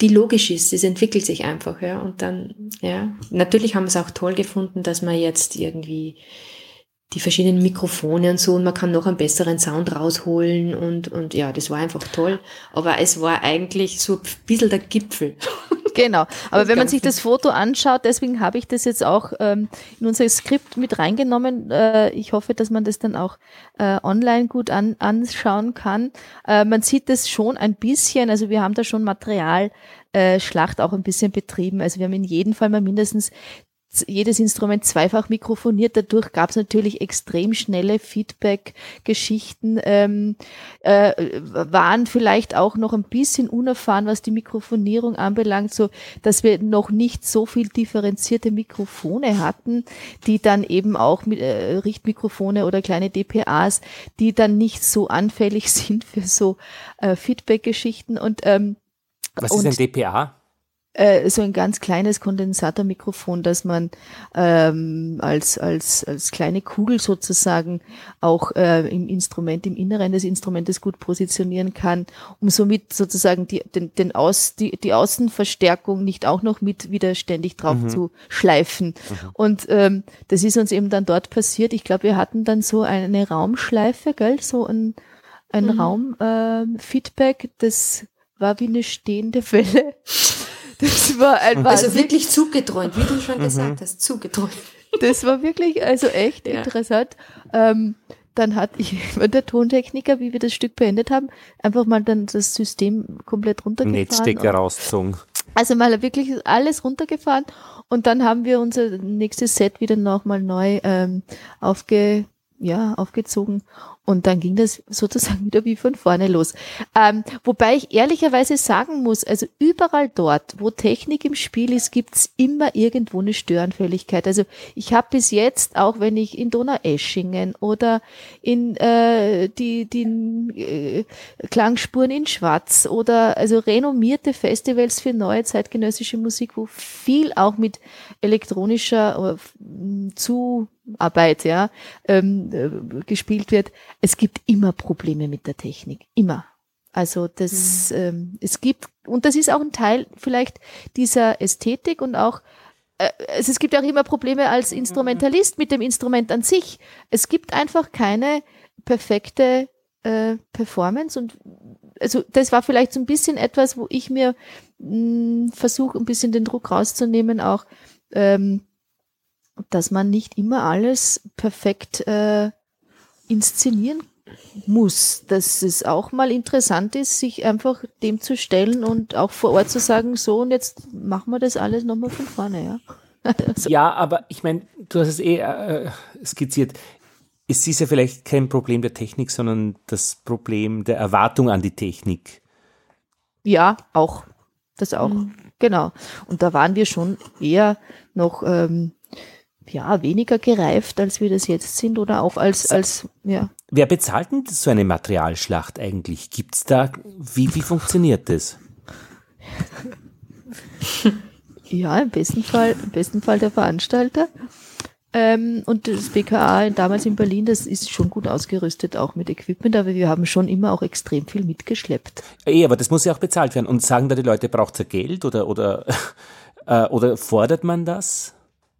die logisch ist, es entwickelt sich einfach, ja. Und dann, ja, natürlich haben wir es auch toll gefunden, dass man jetzt irgendwie die verschiedenen Mikrofone und so und man kann noch einen besseren Sound rausholen und, und ja, das war einfach toll. Aber es war eigentlich so ein bisschen der Gipfel. Genau, aber wenn man sich das Foto anschaut, deswegen habe ich das jetzt auch ähm, in unser Skript mit reingenommen. Äh, ich hoffe, dass man das dann auch äh, online gut an, anschauen kann. Äh, man sieht das schon ein bisschen, also wir haben da schon Material äh, Schlacht auch ein bisschen betrieben. Also wir haben in jedem Fall mal mindestens jedes Instrument zweifach mikrofoniert. Dadurch gab es natürlich extrem schnelle Feedback-Geschichten, ähm, äh, waren vielleicht auch noch ein bisschen unerfahren, was die Mikrofonierung anbelangt, so dass wir noch nicht so viel differenzierte Mikrofone hatten, die dann eben auch mit äh, Richtmikrofone oder kleine DPAs, die dann nicht so anfällig sind für so äh, Feedback-Geschichten und ähm, was ist ein DPA? Äh, so ein ganz kleines Kondensatormikrofon, das man ähm, als, als, als kleine Kugel sozusagen auch äh, im Instrument, im Inneren des Instrumentes gut positionieren kann, um somit sozusagen die, den, den Aus, die, die Außenverstärkung nicht auch noch mit wieder ständig drauf mhm. zu schleifen. Mhm. Und ähm, das ist uns eben dann dort passiert. Ich glaube, wir hatten dann so eine Raumschleife, gell, so ein, ein mhm. Raumfeedback, äh, das war wie eine stehende Welle. Das war ein Also wirklich zugeträumt, wie du schon mhm. gesagt hast, zugeträumt. Das war wirklich, also echt ja. interessant. Ähm, dann hat ich, der Tontechniker, wie wir das Stück beendet haben, einfach mal dann das System komplett runtergefahren. Netzstecker rausgezogen. Also mal wirklich alles runtergefahren und dann haben wir unser nächstes Set wieder nochmal neu ähm, aufge, ja, aufgezogen und dann ging das sozusagen wieder wie von vorne los. Ähm, wobei ich ehrlicherweise sagen muss, also überall dort, wo Technik im Spiel ist, gibt's immer irgendwo eine Störanfälligkeit. Also ich habe bis jetzt, auch wenn ich in Donaueschingen oder in äh, die, die äh, Klangspuren in Schwarz oder also renommierte Festivals für neue zeitgenössische Musik, wo viel auch mit elektronischer äh, zu Arbeit, ja, ähm, äh, gespielt wird. Es gibt immer Probleme mit der Technik, immer. Also das, mhm. ähm, es gibt, und das ist auch ein Teil vielleicht dieser Ästhetik und auch, äh, also es gibt auch immer Probleme als Instrumentalist mit dem Instrument an sich. Es gibt einfach keine perfekte äh, Performance und also das war vielleicht so ein bisschen etwas, wo ich mir hm, versuche, ein bisschen den Druck rauszunehmen, auch ähm, dass man nicht immer alles perfekt äh, inszenieren muss, dass es auch mal interessant ist, sich einfach dem zu stellen und auch vor Ort zu sagen, so und jetzt machen wir das alles nochmal von vorne, ja. also. Ja, aber ich meine, du hast es eh äh, skizziert. Es ist ja vielleicht kein Problem der Technik, sondern das Problem der Erwartung an die Technik. Ja, auch. Das auch. Mhm. Genau. Und da waren wir schon eher noch ähm, ja, weniger gereift, als wir das jetzt sind oder auch als, als, ja. Wer bezahlt denn so eine Materialschlacht eigentlich? Gibt's da, wie, wie funktioniert das? ja, im besten Fall, im besten Fall der Veranstalter. Ähm, und das BKA damals in Berlin, das ist schon gut ausgerüstet, auch mit Equipment, aber wir haben schon immer auch extrem viel mitgeschleppt. Eh, aber das muss ja auch bezahlt werden. Und sagen da die Leute, braucht ihr Geld oder, oder, äh, oder fordert man das?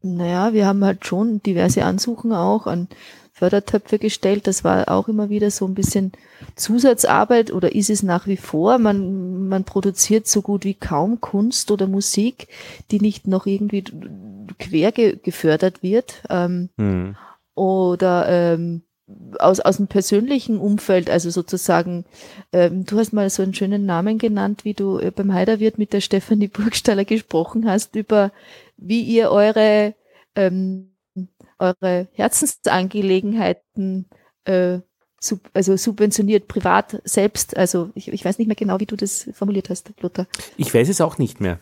Naja, wir haben halt schon diverse Ansuchen auch an Fördertöpfe gestellt. Das war auch immer wieder so ein bisschen Zusatzarbeit oder ist es nach wie vor. Man, man produziert so gut wie kaum Kunst oder Musik, die nicht noch irgendwie quer ge gefördert wird. Ähm, mhm. Oder ähm, aus, aus dem persönlichen Umfeld, also sozusagen, ähm, du hast mal so einen schönen Namen genannt, wie du äh, beim Heiderwirt mit der Stefanie Burgstaller gesprochen hast, über wie ihr eure, ähm, eure Herzensangelegenheiten äh, sub, also subventioniert privat selbst. Also ich, ich weiß nicht mehr genau, wie du das formuliert hast, Lothar. Ich weiß es auch nicht mehr.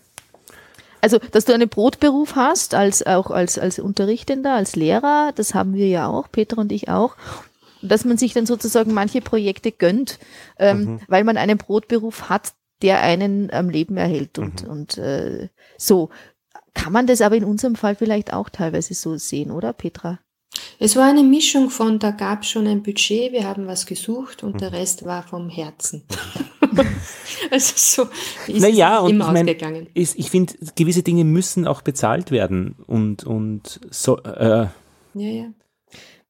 Also, dass du einen Brotberuf hast, als auch als, als Unterrichtender, als Lehrer, das haben wir ja auch, Peter und ich auch. Dass man sich dann sozusagen manche Projekte gönnt, ähm, mhm. weil man einen Brotberuf hat, der einen am Leben erhält und, mhm. und äh, so. Kann man das aber in unserem Fall vielleicht auch teilweise so sehen, oder Petra? Es war eine Mischung von, da gab es schon ein Budget, wir haben was gesucht und mhm. der Rest war vom Herzen. also so ist naja, es immer und ich mein, ist, ich finde, gewisse Dinge müssen auch bezahlt werden und, und so. Äh, ja, ja.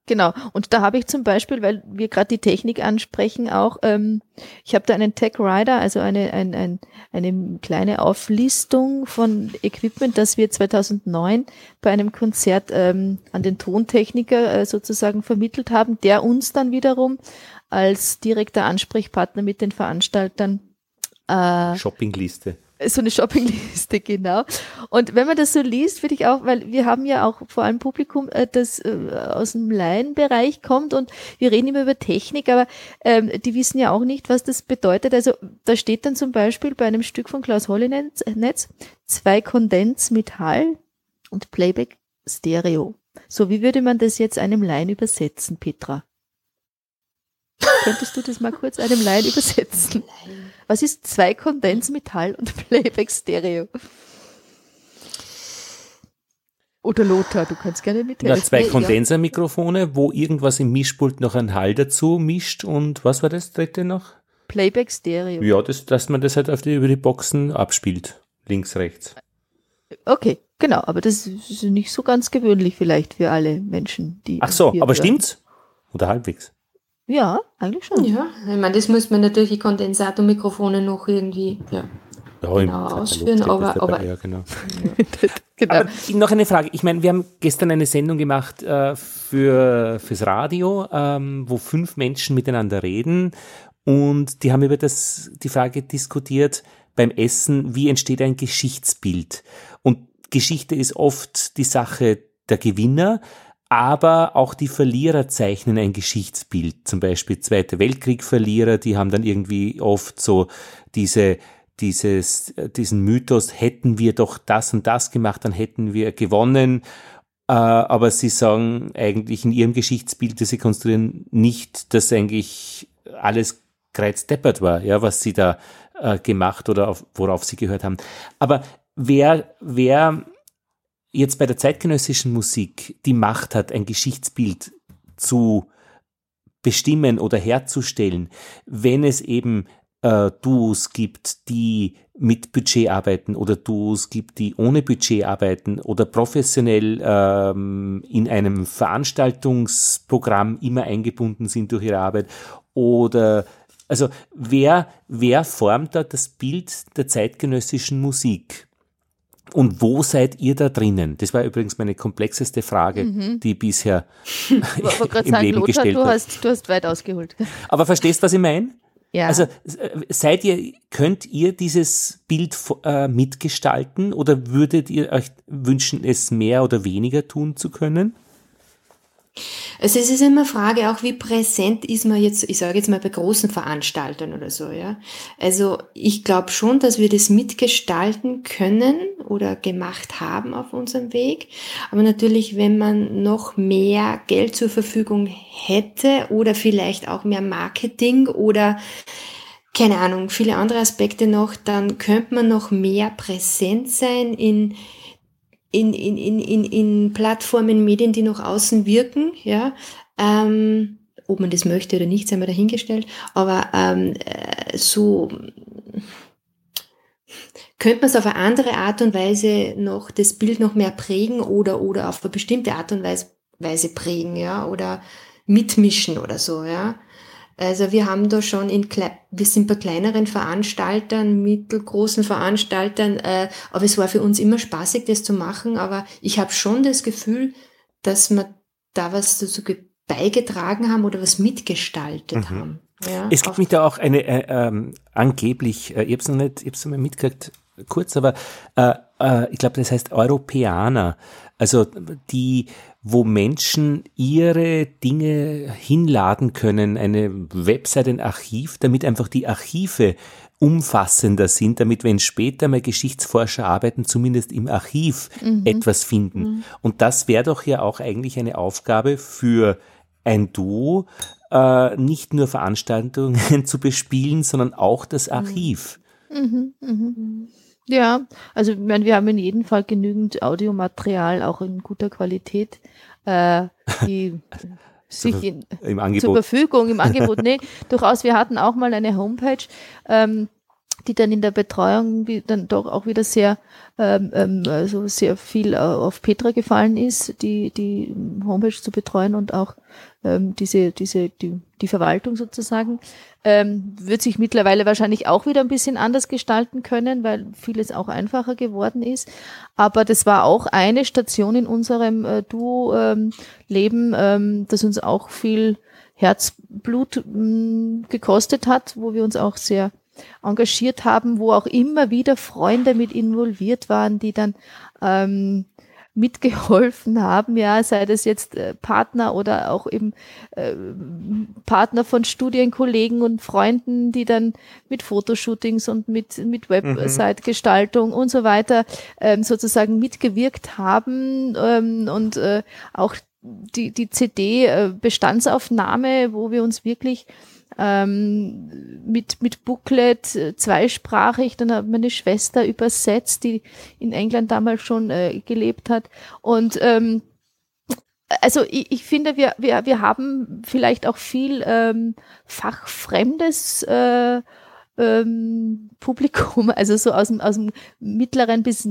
Genau. Und da habe ich zum Beispiel, weil wir gerade die Technik ansprechen, auch, ähm, ich habe da einen Tech Rider, also eine, ein, ein, eine kleine Auflistung von Equipment, das wir 2009 bei einem Konzert ähm, an den Tontechniker äh, sozusagen vermittelt haben, der uns dann wiederum als direkter Ansprechpartner mit den Veranstaltern äh, Shoppingliste so eine Shoppingliste, genau. Und wenn man das so liest, würde ich auch, weil wir haben ja auch vor allem Publikum, äh, das äh, aus dem Laienbereich kommt und wir reden immer über Technik, aber ähm, die wissen ja auch nicht, was das bedeutet. Also da steht dann zum Beispiel bei einem Stück von Klaus Hollinetz zwei Kondens mit Hall und Playback Stereo. So, wie würde man das jetzt einem Laien übersetzen, Petra? Könntest du das mal kurz einem Laien übersetzen? Was ist zwei Kondensmetall und Playback Stereo? Oder Lothar, du kannst gerne mithelfen. Na, zwei Kondensermikrofone, wo irgendwas im Mischpult noch ein Hall dazu mischt und was war das dritte noch? Playback Stereo. Ja, das, dass man das halt auf die, über die Boxen abspielt. Links, rechts. Okay, genau, aber das ist nicht so ganz gewöhnlich vielleicht für alle Menschen, die. Ach so, aber hören. stimmt's? Oder halbwegs? Ja, eigentlich schon. Ja, ich meine, das muss man natürlich die Kondensatormikrofone noch irgendwie ja, ja, genau ausführen, aber, aber ja, genau. genau. Aber noch eine Frage. Ich meine, wir haben gestern eine Sendung gemacht äh, für fürs Radio, ähm, wo fünf Menschen miteinander reden und die haben über das die Frage diskutiert beim Essen, wie entsteht ein Geschichtsbild? Und Geschichte ist oft die Sache der Gewinner, aber auch die Verlierer zeichnen ein Geschichtsbild. Zum Beispiel Zweite Weltkrieg-Verlierer, die haben dann irgendwie oft so diese dieses, diesen Mythos, hätten wir doch das und das gemacht, dann hätten wir gewonnen. Äh, aber sie sagen eigentlich in ihrem Geschichtsbild, das sie konstruieren, nicht, dass eigentlich alles kreuzdeppert war, ja, was sie da äh, gemacht oder auf, worauf sie gehört haben. Aber wer, wer jetzt bei der zeitgenössischen Musik die Macht hat, ein Geschichtsbild zu bestimmen oder herzustellen, wenn es eben äh, Duos gibt, die mit Budget arbeiten oder Duos gibt, die ohne Budget arbeiten oder professionell ähm, in einem Veranstaltungsprogramm immer eingebunden sind durch ihre Arbeit oder also wer, wer formt da das Bild der zeitgenössischen Musik? Und wo seid ihr da drinnen? Das war übrigens meine komplexeste Frage, mhm. die bisher im sagen, Leben Lothar, gestellt du hast, du hast weit ausgeholt. Aber verstehst, was ich meine? Ja. Also seid ihr, könnt ihr dieses Bild äh, mitgestalten oder würdet ihr euch wünschen, es mehr oder weniger tun zu können? Also es ist immer Frage auch, wie präsent ist man jetzt, ich sage jetzt mal bei großen Veranstaltern oder so, ja. Also ich glaube schon, dass wir das mitgestalten können oder gemacht haben auf unserem Weg. Aber natürlich, wenn man noch mehr Geld zur Verfügung hätte oder vielleicht auch mehr Marketing oder keine Ahnung, viele andere Aspekte noch, dann könnte man noch mehr präsent sein in in, in, in, in, in Plattformen, Medien, die nach außen wirken, ja. Ähm, ob man das möchte oder nicht, sei mal dahingestellt. Aber ähm, äh, so könnte man es auf eine andere Art und Weise noch das Bild noch mehr prägen oder oder auf eine bestimmte Art und Weise, Weise prägen, ja, oder mitmischen oder so, ja. Also wir haben da schon in, wir sind bei kleineren Veranstaltern, mittelgroßen Veranstaltern, äh, aber es war für uns immer spaßig, das zu machen. Aber ich habe schon das Gefühl, dass wir da was dazu beigetragen haben oder was mitgestaltet mhm. haben. Ja, es gibt mich da auch eine äh, ähm, angeblich, äh, ich habe es noch nicht, ich habe es noch mal mitgekriegt, kurz, aber äh, äh, ich glaube, das heißt Europäer, also die wo Menschen ihre Dinge hinladen können, eine Website, ein Archiv, damit einfach die Archive umfassender sind, damit wenn später mal Geschichtsforscher arbeiten, zumindest im Archiv mhm. etwas finden. Mhm. Und das wäre doch ja auch eigentlich eine Aufgabe für ein Duo, äh, nicht nur Veranstaltungen zu bespielen, sondern auch das mhm. Archiv. Mhm, mhm. mhm. Ja, also ich meine, wir haben in jedem Fall genügend Audiomaterial, auch in guter Qualität, äh, die sich in, zur Verfügung, im Angebot. Nee, durchaus, wir hatten auch mal eine Homepage, ähm, die dann in der Betreuung dann doch auch wieder sehr, ähm, ähm, also sehr viel auf Petra gefallen ist, die, die Homepage zu betreuen und auch ähm, diese, diese, die, die Verwaltung sozusagen, ähm, wird sich mittlerweile wahrscheinlich auch wieder ein bisschen anders gestalten können, weil vieles auch einfacher geworden ist. Aber das war auch eine Station in unserem äh, Duo-Leben, ähm, das uns auch viel Herzblut mh, mm, gekostet hat, wo wir uns auch sehr engagiert haben, wo auch immer wieder Freunde mit involviert waren, die dann ähm, mitgeholfen haben, ja, sei das jetzt äh, Partner oder auch eben äh, Partner von Studienkollegen und Freunden, die dann mit Fotoshootings und mit, mit Website-Gestaltung mhm. und so weiter ähm, sozusagen mitgewirkt haben ähm, und äh, auch die, die CD-Bestandsaufnahme, wo wir uns wirklich ähm, mit, mit Booklet äh, zweisprachig. Dann hat meine Schwester übersetzt, die in England damals schon äh, gelebt hat. Und ähm, also ich, ich finde, wir, wir, wir haben vielleicht auch viel ähm, fachfremdes äh, ähm, Publikum, also so aus dem, aus dem mittleren bis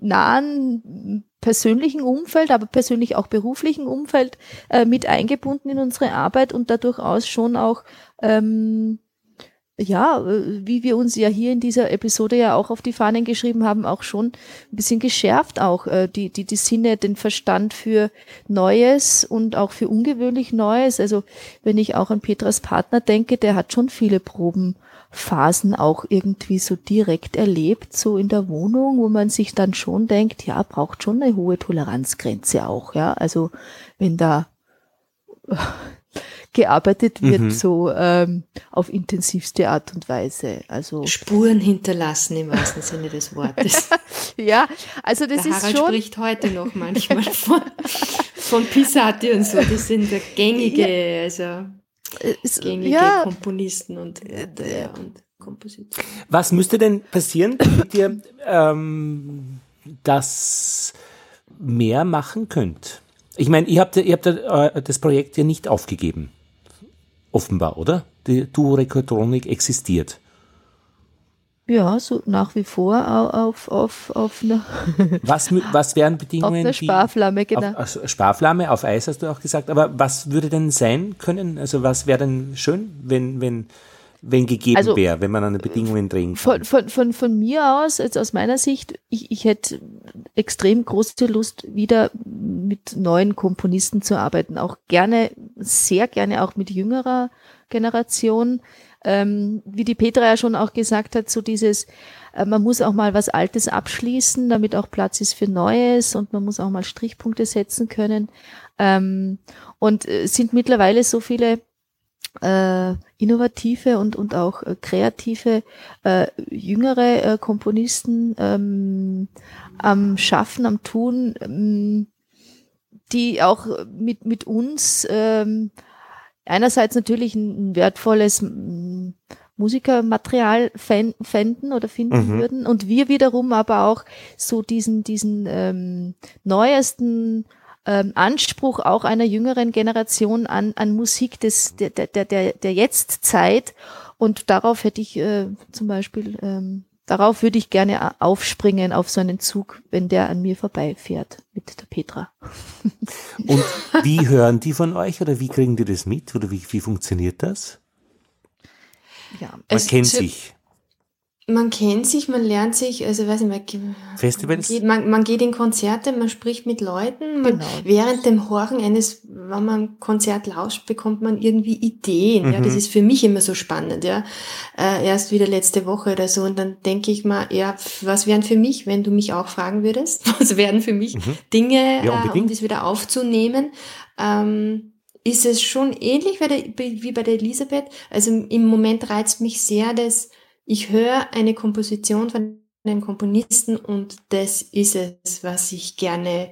nahen persönlichen Umfeld, aber persönlich auch beruflichen Umfeld äh, mit eingebunden in unsere Arbeit und da durchaus schon auch ähm, ja, äh, wie wir uns ja hier in dieser Episode ja auch auf die Fahnen geschrieben haben, auch schon ein bisschen geschärft auch äh, die, die, die Sinne, den Verstand für Neues und auch für ungewöhnlich Neues. Also wenn ich auch an Petras Partner denke, der hat schon viele Proben Phasen auch irgendwie so direkt erlebt, so in der Wohnung, wo man sich dann schon denkt, ja, braucht schon eine hohe Toleranzgrenze auch, ja. Also wenn da gearbeitet wird, mhm. so ähm, auf intensivste Art und Weise. Also Spuren hinterlassen im wahrsten Sinne des Wortes. ja, also das der ist Harald schon. spricht heute noch manchmal von, von Pisati und so. Das sind der gängige, ja. also gängige ja. Komponisten und, und, äh, und Kompositionen. Was müsste denn passieren, damit ihr ähm, das mehr machen könnt? Ich meine, ihr habt, ihr habt äh, das Projekt ja nicht aufgegeben. Offenbar, oder? Die Duo-Rekordonik existiert. Ja, so nach wie vor auf, auf, auf einer. was, was wären Bedingungen? Auf einer Sparflamme, genau. Auf, also Sparflamme, auf Eis hast du auch gesagt. Aber was würde denn sein können? Also was wäre denn schön, wenn, wenn, wenn gegeben also, wäre, wenn man an den Bedingungen drehen kann? Von, von, von, von mir aus, jetzt aus meiner Sicht, ich, ich hätte extrem große Lust, wieder mit neuen Komponisten zu arbeiten. Auch gerne, sehr gerne auch mit jüngerer Generation ähm, wie die Petra ja schon auch gesagt hat, so dieses, äh, man muss auch mal was Altes abschließen, damit auch Platz ist für Neues und man muss auch mal Strichpunkte setzen können. Ähm, und äh, sind mittlerweile so viele äh, innovative und, und auch äh, kreative äh, jüngere äh, Komponisten ähm, am Schaffen, am Tun, ähm, die auch mit, mit uns ähm, einerseits natürlich ein, wertvolles Musikermaterial fänden oder finden mhm. würden und wir wiederum aber auch so diesen diesen ähm, neuesten ähm, Anspruch auch einer jüngeren Generation an an Musik des der der der der Jetztzeit und darauf hätte ich äh, zum Beispiel ähm, darauf würde ich gerne aufspringen auf so einen Zug, wenn der an mir vorbeifährt mit der Petra. Und wie hören die von euch oder wie kriegen die das mit oder wie, wie funktioniert das? Ja, man kennt sich. Man kennt sich, man lernt sich, also weiß ich nicht, Festivals? Man geht, man, man geht in Konzerte, man spricht mit Leuten, man, genau. während dem Horchen eines, wenn man ein Konzert lauscht, bekommt man irgendwie Ideen. Mhm. Ja, das mhm. ist für mich immer so spannend, ja. Äh, erst wieder letzte Woche oder so. Und dann denke ich mal, ja, was wären für mich, wenn du mich auch fragen würdest, was wären für mich mhm. Dinge, ja, äh, um das wieder aufzunehmen? Ähm, ist es schon ähnlich wie bei der Elisabeth? Also im Moment reizt mich sehr, dass ich höre eine Komposition von einem Komponisten und das ist es, was ich gerne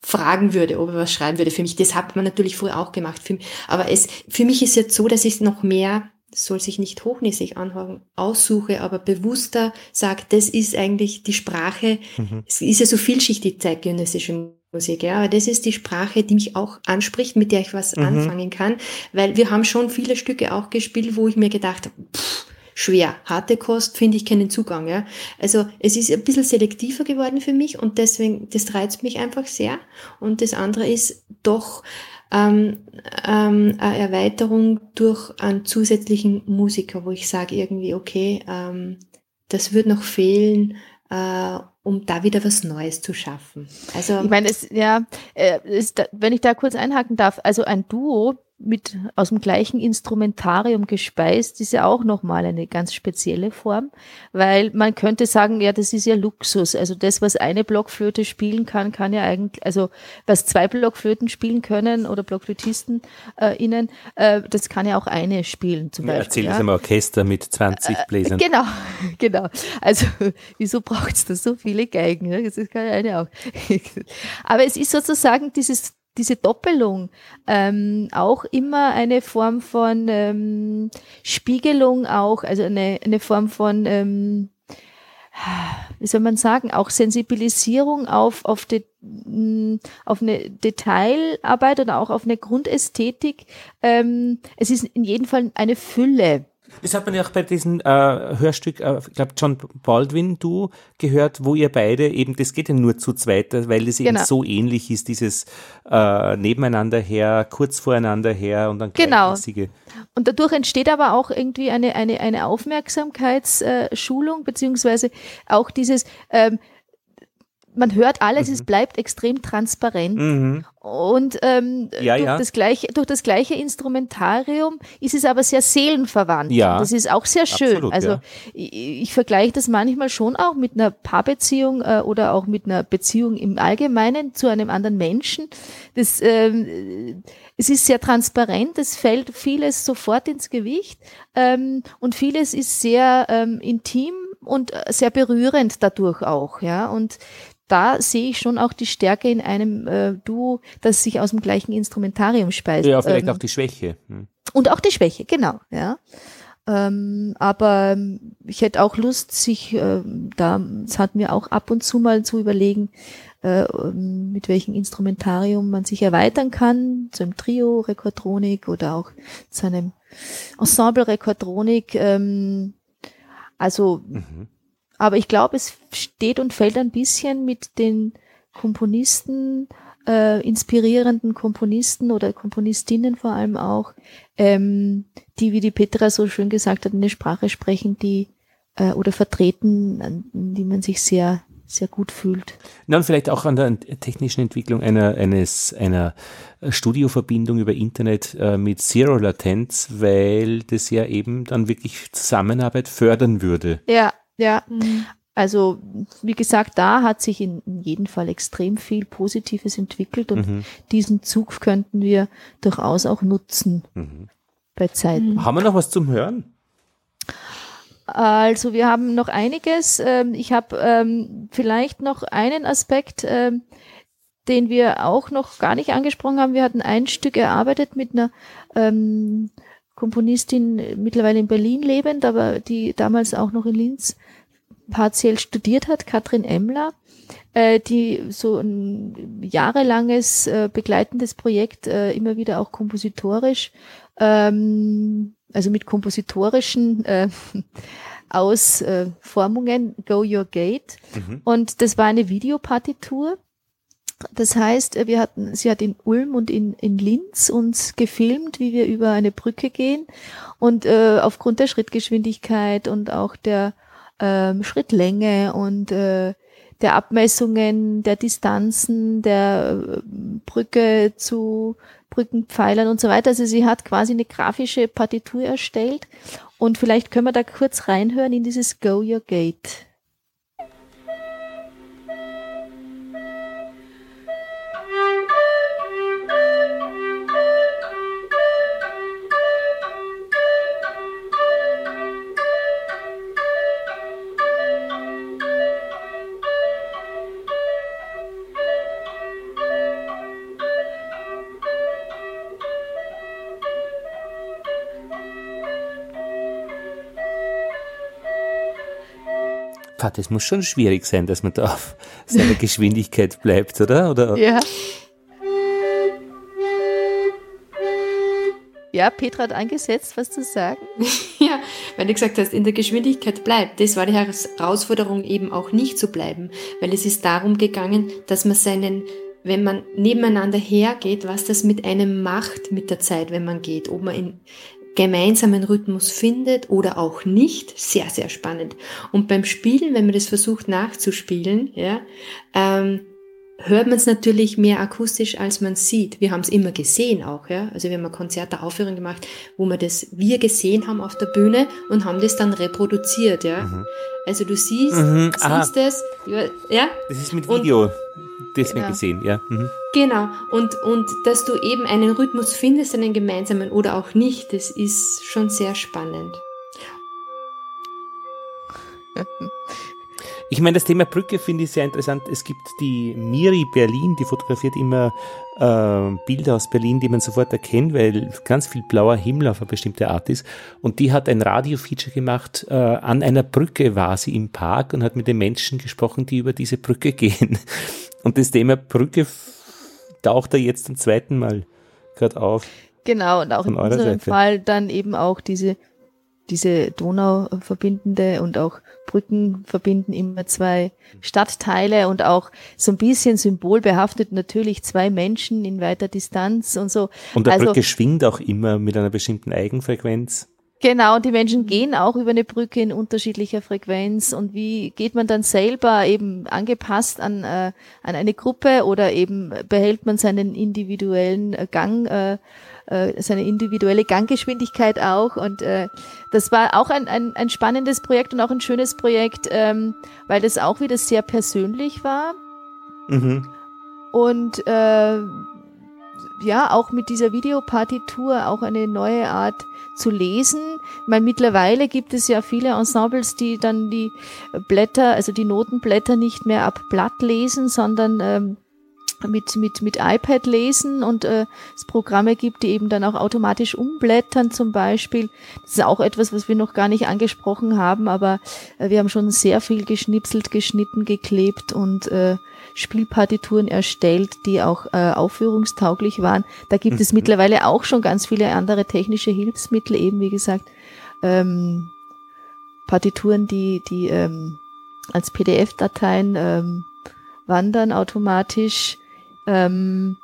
fragen würde, ob er was schreiben würde für mich. Das hat man natürlich früher auch gemacht. Für mich. Aber es, für mich ist jetzt so, dass ich noch mehr soll sich nicht hochnäsig anhören, aussuche, aber bewusster sagt, das ist eigentlich die Sprache. Mhm. Es ist ja so vielschichtig, zeitgenössische Musik, ja, aber das ist die Sprache, die mich auch anspricht, mit der ich was mhm. anfangen kann, weil wir haben schon viele Stücke auch gespielt, wo ich mir gedacht habe, pff, schwer, harte Kost finde ich keinen Zugang, ja. Also es ist ein bisschen selektiver geworden für mich und deswegen, das reizt mich einfach sehr und das andere ist doch ähm, ähm, eine Erweiterung durch einen zusätzlichen Musiker, wo ich sage irgendwie, okay, ähm, das wird noch fehlen, äh, um da wieder was Neues zu schaffen. Also ich meine, es ja, äh, ist, wenn ich da kurz einhaken darf, also ein Duo mit aus dem gleichen Instrumentarium gespeist, ist ja auch nochmal eine ganz spezielle Form, weil man könnte sagen, ja, das ist ja Luxus. Also das, was eine Blockflöte spielen kann, kann ja eigentlich, also was zwei Blockflöten spielen können oder Blockflötisten äh, innen, äh, das kann ja auch eine spielen zum Beispiel. Erzähl ja. es im Orchester mit 20 äh, Bläsern. Genau, genau. Also wieso braucht es da so viele Geigen? Ne? Das kann ja eine auch. Aber es ist sozusagen dieses diese Doppelung ähm, auch immer eine Form von ähm, Spiegelung auch, also eine, eine Form von, ähm, wie soll man sagen, auch Sensibilisierung auf, auf, die, mm, auf eine Detailarbeit oder auch auf eine Grundästhetik. Ähm, es ist in jedem Fall eine Fülle. Das hat man ja auch bei diesem äh, Hörstück, äh, ich glaube John Baldwin, du gehört, wo ihr beide eben, das geht ja nur zu zweit, weil es genau. eben so ähnlich ist, dieses äh, nebeneinander her, kurz voreinander her und dann genau. Und dadurch entsteht aber auch irgendwie eine, eine, eine Aufmerksamkeitsschulung, beziehungsweise auch dieses, ähm, man hört alles, mhm. es bleibt extrem transparent. Mhm. Und ähm, ja, durch, ja. Das gleiche, durch das gleiche Instrumentarium ist es aber sehr seelenverwandt. Ja. Das ist auch sehr schön. Absolut, also ja. ich, ich vergleiche das manchmal schon auch mit einer Paarbeziehung äh, oder auch mit einer Beziehung im Allgemeinen zu einem anderen Menschen. Das, ähm, es ist sehr transparent, es fällt vieles sofort ins Gewicht ähm, und vieles ist sehr ähm, intim und äh, sehr berührend dadurch auch, ja. Und da sehe ich schon auch die Stärke in einem äh, Duo, das sich aus dem gleichen Instrumentarium speist. Ja, vielleicht ähm, auch die Schwäche. Hm. Und auch die Schwäche, genau, ja. Ähm, aber ich hätte auch Lust, sich äh, da, es hat mir auch ab und zu mal zu überlegen, äh, mit welchem Instrumentarium man sich erweitern kann, zu einem Trio, Rekordronik oder auch zu einem Ensemble Rekordronik. Ähm, also mhm aber ich glaube, es steht und fällt ein bisschen mit den Komponisten, äh, inspirierenden Komponisten oder Komponistinnen vor allem auch, ähm, die, wie die Petra so schön gesagt hat, eine Sprache sprechen, die äh, oder vertreten, an die man sich sehr sehr gut fühlt. Na, und vielleicht auch an der technischen Entwicklung einer, eines, einer Studioverbindung über Internet äh, mit Zero Latenz, weil das ja eben dann wirklich Zusammenarbeit fördern würde. Ja, ja, mhm. also wie gesagt, da hat sich in, in jedem Fall extrem viel Positives entwickelt und mhm. diesen Zug könnten wir durchaus auch nutzen mhm. bei Zeiten. Mhm. Haben wir noch was zum Hören? Also wir haben noch einiges. Ähm, ich habe ähm, vielleicht noch einen Aspekt, ähm, den wir auch noch gar nicht angesprochen haben. Wir hatten ein Stück erarbeitet mit einer Komponistin mittlerweile in Berlin lebend, aber die damals auch noch in Linz partiell studiert hat, Katrin Emmler, äh, die so ein jahrelanges äh, begleitendes Projekt äh, immer wieder auch kompositorisch, ähm, also mit kompositorischen äh, Ausformungen Go Your Gate. Mhm. Und das war eine Videopartitur das heißt, äh, wir hatten, sie hat in Ulm und in, in Linz uns gefilmt, wie wir über eine Brücke gehen. Und äh, aufgrund der Schrittgeschwindigkeit und auch der ähm, Schrittlänge und äh, der Abmessungen, der Distanzen, der äh, Brücke zu Brückenpfeilern und so weiter. Also sie hat quasi eine grafische Partitur erstellt. Und vielleicht können wir da kurz reinhören in dieses Go Your Gate. Pah, das muss schon schwierig sein, dass man da auf seiner Geschwindigkeit bleibt, oder? oder? Ja. Ja, Petra hat angesetzt, was zu sagen. ja, weil du gesagt hast, in der Geschwindigkeit bleibt. Das war die Herausforderung eben auch nicht zu bleiben, weil es ist darum gegangen, dass man seinen, wenn man nebeneinander hergeht, was das mit einem macht mit der Zeit, wenn man geht, ob man in gemeinsamen Rhythmus findet oder auch nicht. Sehr, sehr spannend. Und beim Spielen, wenn man das versucht nachzuspielen, ja, ähm, hört man es natürlich mehr akustisch, als man sieht. Wir haben es immer gesehen auch, ja. Also wir haben ein Konzert, Aufführung gemacht, wo wir das wir gesehen haben auf der Bühne und haben das dann reproduziert, ja. Mhm. Also du siehst, mhm. siehst es, ja. Das ist mit Video. Und, deswegen genau. gesehen, ja. Mhm. Genau. Und, und dass du eben einen Rhythmus findest, einen gemeinsamen oder auch nicht, das ist schon sehr spannend. Ich meine, das Thema Brücke finde ich sehr interessant. Es gibt die Miri Berlin, die fotografiert immer äh, Bilder aus Berlin, die man sofort erkennt, weil ganz viel blauer Himmel auf eine bestimmte Art ist. Und die hat ein Radio-Feature gemacht. Äh, an einer Brücke war sie im Park und hat mit den Menschen gesprochen, die über diese Brücke gehen. Und das Thema Brücke taucht da jetzt zum zweiten Mal gerade auf. Genau, und auch in unserem Seite. Fall dann eben auch diese diese Donau verbindende und auch Brücken verbinden immer zwei Stadtteile und auch so ein bisschen symbolbehaftet natürlich zwei Menschen in weiter Distanz und so. Und der also, Brücke schwingt auch immer mit einer bestimmten Eigenfrequenz. Genau, und die Menschen gehen auch über eine Brücke in unterschiedlicher Frequenz. Und wie geht man dann selber eben angepasst an, äh, an eine Gruppe oder eben behält man seinen individuellen Gang äh, äh, seine individuelle Ganggeschwindigkeit auch. Und äh, das war auch ein, ein, ein spannendes Projekt und auch ein schönes Projekt, ähm, weil das auch wieder sehr persönlich war. Mhm. Und äh, ja, auch mit dieser Videopartitur auch eine neue Art zu lesen. Meine, mittlerweile gibt es ja viele Ensembles, die dann die Blätter, also die Notenblätter nicht mehr ab Blatt lesen, sondern ähm, mit, mit, mit iPad lesen und äh, es Programme gibt, die eben dann auch automatisch umblättern zum Beispiel. Das ist auch etwas, was wir noch gar nicht angesprochen haben, aber äh, wir haben schon sehr viel geschnipselt, geschnitten, geklebt und äh, Spielpartituren erstellt, die auch äh, aufführungstauglich waren. Da gibt es mhm. mittlerweile auch schon ganz viele andere technische Hilfsmittel, eben wie gesagt, ähm, Partituren, die, die ähm, als PDF-Dateien ähm, wandern automatisch ähm,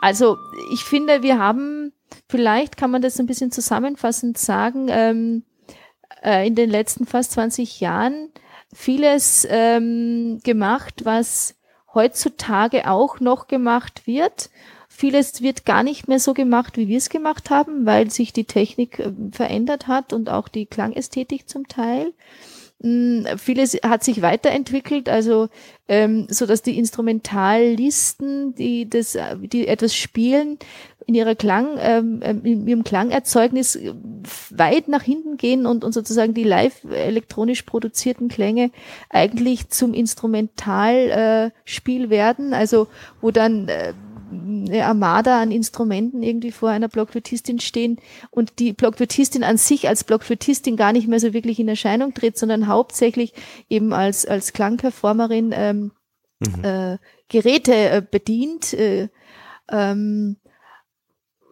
also ich finde, wir haben, vielleicht kann man das ein bisschen zusammenfassend sagen, ähm, äh, in den letzten fast 20 Jahren vieles ähm, gemacht, was heutzutage auch noch gemacht wird. Vieles wird gar nicht mehr so gemacht, wie wir es gemacht haben, weil sich die Technik äh, verändert hat und auch die Klangästhetik zum Teil. Hm, vieles hat sich weiterentwickelt, also ähm, so dass die Instrumentallisten, die das, die etwas spielen, in ihrer Klang, ähm, ähm in ihrem Klangerzeugnis weit nach hinten gehen und, und sozusagen die live elektronisch produzierten Klänge eigentlich zum Instrumentalspiel äh, werden, also wo dann äh, eine Armada an Instrumenten irgendwie vor einer Blockflötistin stehen und die Blockflötistin an sich als Blockflötistin gar nicht mehr so wirklich in Erscheinung tritt, sondern hauptsächlich eben als, als Klangperformerin ähm, mhm. äh, Geräte äh, bedient. Äh, ähm,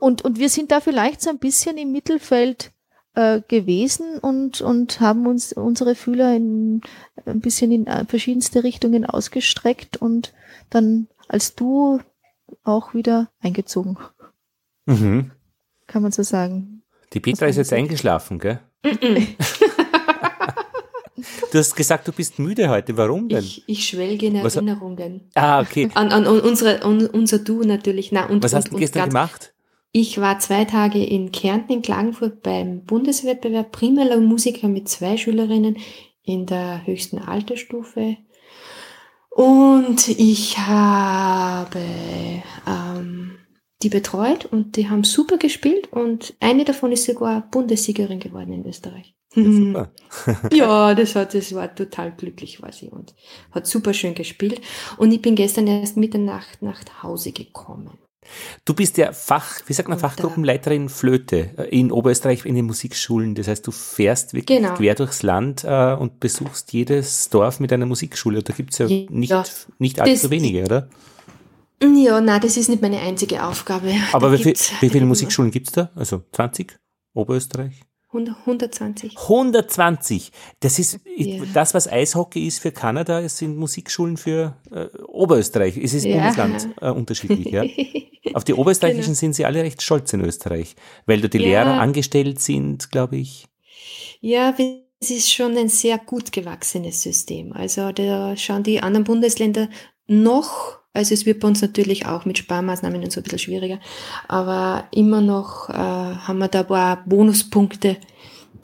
und, und wir sind da vielleicht so ein bisschen im Mittelfeld äh, gewesen und, und haben uns unsere Fühler in, ein bisschen in äh, verschiedenste Richtungen ausgestreckt und dann als du auch wieder eingezogen. Mhm. Kann man so sagen. Die Petra ist jetzt eingeschlafen, gell? Du hast gesagt, du bist müde heute. Warum denn? Ich, ich schwelge in Was, Erinnerungen. Ah, okay. An, an unsere, an unser Du natürlich. Na, und, Was hast du gestern gemacht? Ich war zwei Tage in Kärnten, in Klagenfurt beim Bundeswettbewerb Primärer Musiker mit zwei Schülerinnen in der höchsten Altersstufe und ich habe ähm, die betreut und die haben super gespielt und eine davon ist sogar Bundessiegerin geworden in Österreich. Ja, super. ja, das, hat, das war total glücklich, war sie und hat super schön gespielt. Und ich bin gestern erst Mitternacht nach Hause gekommen. Du bist ja Fach, wie sagt man, Fachgruppenleiterin Flöte äh, in Oberösterreich in den Musikschulen. Das heißt, du fährst wirklich genau. quer durchs Land äh, und besuchst jedes Dorf mit einer Musikschule. Da gibt's ja, ja nicht, nicht allzu das, wenige, oder? Ja, nein, das ist nicht meine einzige Aufgabe. Aber wie, viel, wie viele Musikschulen gibt's da? Also 20? Oberösterreich? 120. 120. Das ist ja. das, was Eishockey ist für Kanada, es sind Musikschulen für äh, Oberösterreich. Es ist ja. Bundesland äh, unterschiedlich. Ja? Auf die Oberösterreichischen genau. sind sie alle recht stolz in Österreich, weil da die ja. Lehrer angestellt sind, glaube ich. Ja, es ist schon ein sehr gut gewachsenes System. Also da schauen die anderen Bundesländer noch also es wird bei uns natürlich auch mit Sparmaßnahmen und so ein bisschen schwieriger, aber immer noch äh, haben wir da ein paar Bonuspunkte,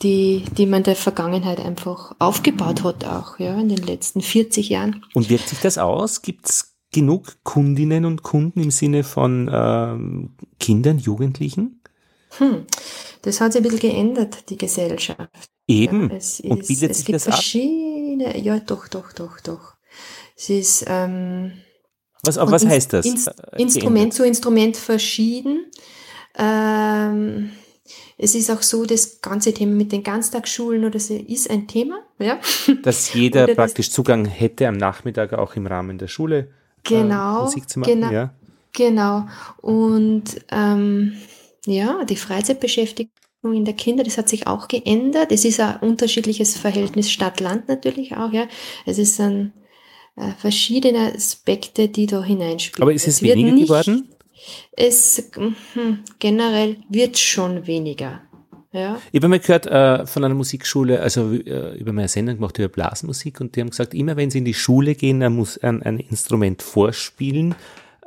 die, die man in der Vergangenheit einfach aufgebaut hat, auch ja, in den letzten 40 Jahren. Und wirkt sich das aus? Gibt es genug Kundinnen und Kunden im Sinne von ähm, Kindern, Jugendlichen? Hm, das hat sich ein bisschen geändert, die Gesellschaft. Eben. Ja, es Und bildet es sich gibt das verschiedene, ab? Ja, doch, doch, doch, doch. Es ist, ähm, was, aber was heißt das? Inst äh, Instrument zu Instrument verschieden. Ähm, es ist auch so, das ganze Thema mit den Ganztagsschulen oder so ist ein Thema, ja. Dass jeder praktisch das, Zugang hätte am Nachmittag auch im Rahmen der Schule genau, äh, Musik zu machen. Genau, ja. genau. Und ähm, ja, die Freizeitbeschäftigung in der Kinder, das hat sich auch geändert. Es ist ein unterschiedliches Verhältnis Stadt-Land natürlich auch, ja. Es ist ein äh, verschiedene Aspekte, die da hineinspielen. Aber ist es, es weniger nicht, geworden? Es hm, generell wird schon weniger. Ja. Ich habe mal gehört äh, von einer Musikschule, also äh, über meine Sendung gemacht über Blasmusik und die haben gesagt, immer wenn sie in die Schule gehen, ein, ein, ein Instrument vorspielen,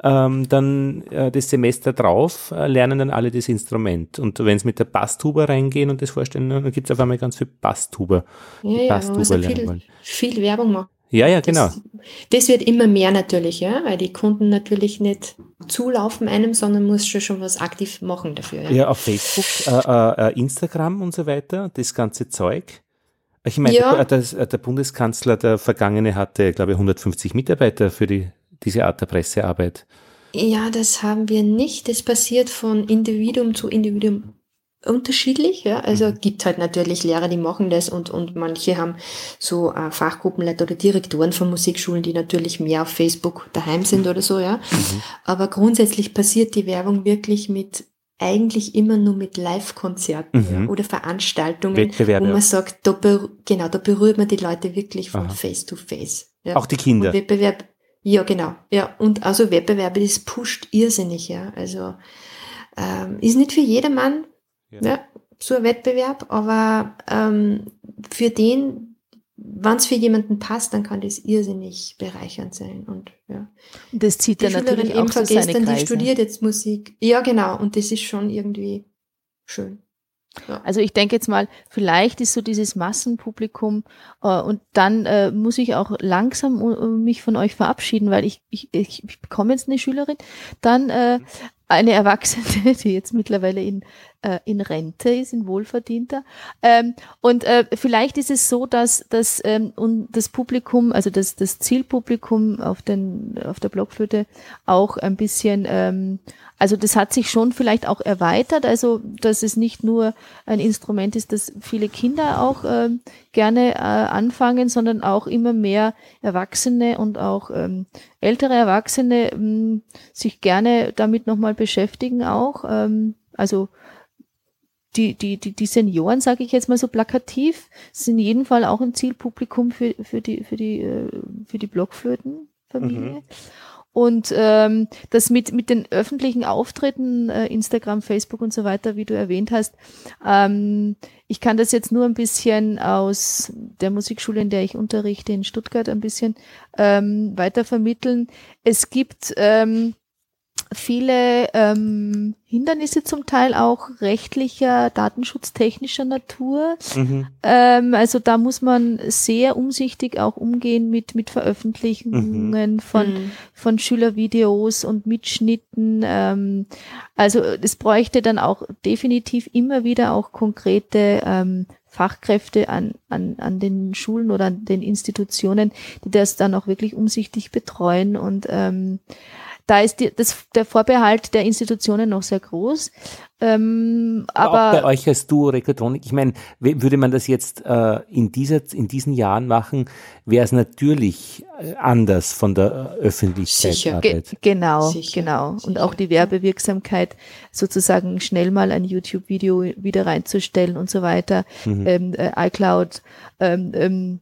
ähm, dann äh, das Semester drauf äh, lernen dann alle das Instrument. Und wenn sie mit der Basstuba reingehen und das vorstellen, dann gibt es auf einmal ganz viel Basstuber. Ja, ja, Basstuber lernen viel, viel Werbung machen. Ja, ja, genau. Das, das, wird immer mehr natürlich, ja, weil die Kunden natürlich nicht zulaufen einem, sondern muss schon, schon was aktiv machen dafür. Ja, ja auf Facebook, äh, äh, äh Instagram und so weiter, das ganze Zeug. Ich meine, ja. der, der, der, Bundeskanzler, der Vergangene, hatte, glaube ich, 150 Mitarbeiter für die, diese Art der Pressearbeit. Ja, das haben wir nicht. Das passiert von Individuum zu Individuum unterschiedlich. Ja? Also mhm. gibt halt natürlich Lehrer, die machen das und, und manche haben so äh, Fachgruppenleiter oder Direktoren von Musikschulen, die natürlich mehr auf Facebook daheim sind oder so. Ja, mhm. Aber grundsätzlich passiert die Werbung wirklich mit eigentlich immer nur mit Live-Konzerten mhm. ja, oder Veranstaltungen, wo man sagt, da genau, da berührt man die Leute wirklich von Aha. Face to Face. Ja. Auch die Kinder. Und Wettbewerb, ja genau, ja und also Wettbewerbe, das pusht irrsinnig, ja. Also ähm, ist nicht für jedermann ja. ja so ein Wettbewerb, aber ähm, für den, wenn es für jemanden passt, dann kann das irrsinnig bereichernd sein. Und ja. Das zieht dann natürlich auch so seine Kreise. Die studiert jetzt Musik. Ja, genau. Und das ist schon irgendwie schön. Ja. Also ich denke jetzt mal, vielleicht ist so dieses Massenpublikum äh, und dann äh, muss ich auch langsam uh, mich von euch verabschieden, weil ich, ich, ich, ich bekomme jetzt eine Schülerin, dann äh, eine Erwachsene, die jetzt mittlerweile in, äh, in Rente ist, in Wohlverdienter. Ähm, und äh, vielleicht ist es so, dass, dass ähm, und das Publikum, also das, das Zielpublikum auf, den, auf der Blockflöte auch ein bisschen ähm, also das hat sich schon vielleicht auch erweitert, also dass es nicht nur ein Instrument ist, das viele Kinder auch äh, gerne äh, anfangen, sondern auch immer mehr Erwachsene und auch ähm, ältere Erwachsene ähm, sich gerne damit nochmal beschäftigen auch. Ähm, also die, die, die, die Senioren, sage ich jetzt mal so plakativ, sind in jedem Fall auch ein Zielpublikum für, für die, für die, äh, für die Blockflötenfamilie. Mhm. Und ähm, das mit, mit den öffentlichen Auftritten, äh, Instagram, Facebook und so weiter, wie du erwähnt hast, ähm, ich kann das jetzt nur ein bisschen aus der Musikschule, in der ich unterrichte in Stuttgart, ein bisschen ähm, weiter vermitteln. Es gibt ähm, viele ähm, Hindernisse zum Teil auch rechtlicher, datenschutztechnischer Natur. Mhm. Ähm, also da muss man sehr umsichtig auch umgehen mit, mit Veröffentlichungen mhm. von, mhm. von Schülervideos und Mitschnitten. Ähm, also es bräuchte dann auch definitiv immer wieder auch konkrete ähm, Fachkräfte an, an, an den Schulen oder an den Institutionen, die das dann auch wirklich umsichtig betreuen und ähm, da ist die, das, der Vorbehalt der Institutionen noch sehr groß. Ähm, aber, aber auch bei euch als Duo Rekotronik, ich meine, würde man das jetzt äh, in, dieser, in diesen Jahren machen, wäre es natürlich äh, anders von der Öffentlichkeit. Sicher, Ge genau, Sicher. genau. Und auch die Werbewirksamkeit, sozusagen schnell mal ein YouTube-Video wieder reinzustellen und so weiter. Mhm. Ähm, äh, iCloud, ähm, ähm,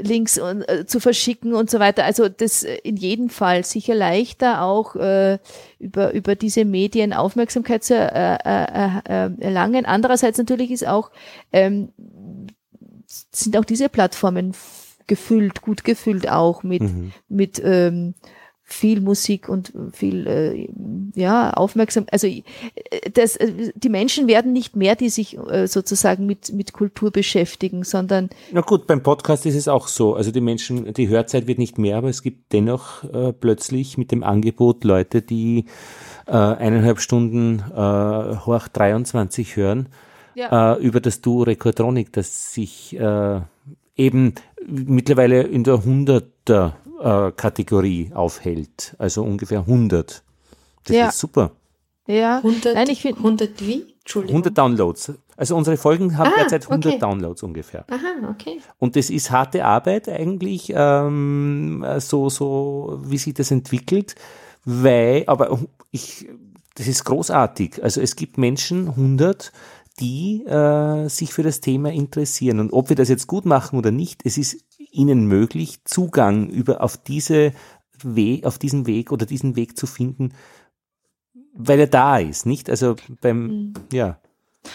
Links und, äh, zu verschicken und so weiter. Also das äh, in jedem Fall sicher leichter auch äh, über über diese Medien Aufmerksamkeit zu äh, äh, erlangen. Andererseits natürlich ist auch ähm, sind auch diese Plattformen gefüllt, gut gefüllt auch mit mhm. mit ähm, viel Musik und viel äh, ja aufmerksam also äh, das äh, die Menschen werden nicht mehr die sich äh, sozusagen mit mit Kultur beschäftigen sondern na gut beim Podcast ist es auch so also die Menschen die Hörzeit wird nicht mehr aber es gibt dennoch äh, plötzlich mit dem Angebot Leute die äh, eineinhalb Stunden äh, hoch 23 hören ja. äh, über das Duo Rekordronik das sich äh, eben mittlerweile in der hunderter äh, Kategorie aufhält, also ungefähr 100. Das ja. ist super. Ja, 100, Nein, ich 100 wie? Entschuldigung. 100 Downloads. Also unsere Folgen haben ah, derzeit 100 okay. Downloads ungefähr. Aha, okay. Und das ist harte Arbeit eigentlich, ähm, so, so, wie sich das entwickelt, weil, aber ich, das ist großartig. Also es gibt Menschen, 100, die äh, sich für das Thema interessieren. Und ob wir das jetzt gut machen oder nicht, es ist ihnen möglich, Zugang über auf diese Weg, auf diesen Weg oder diesen Weg zu finden, weil er da ist, nicht? Also beim, mhm. ja.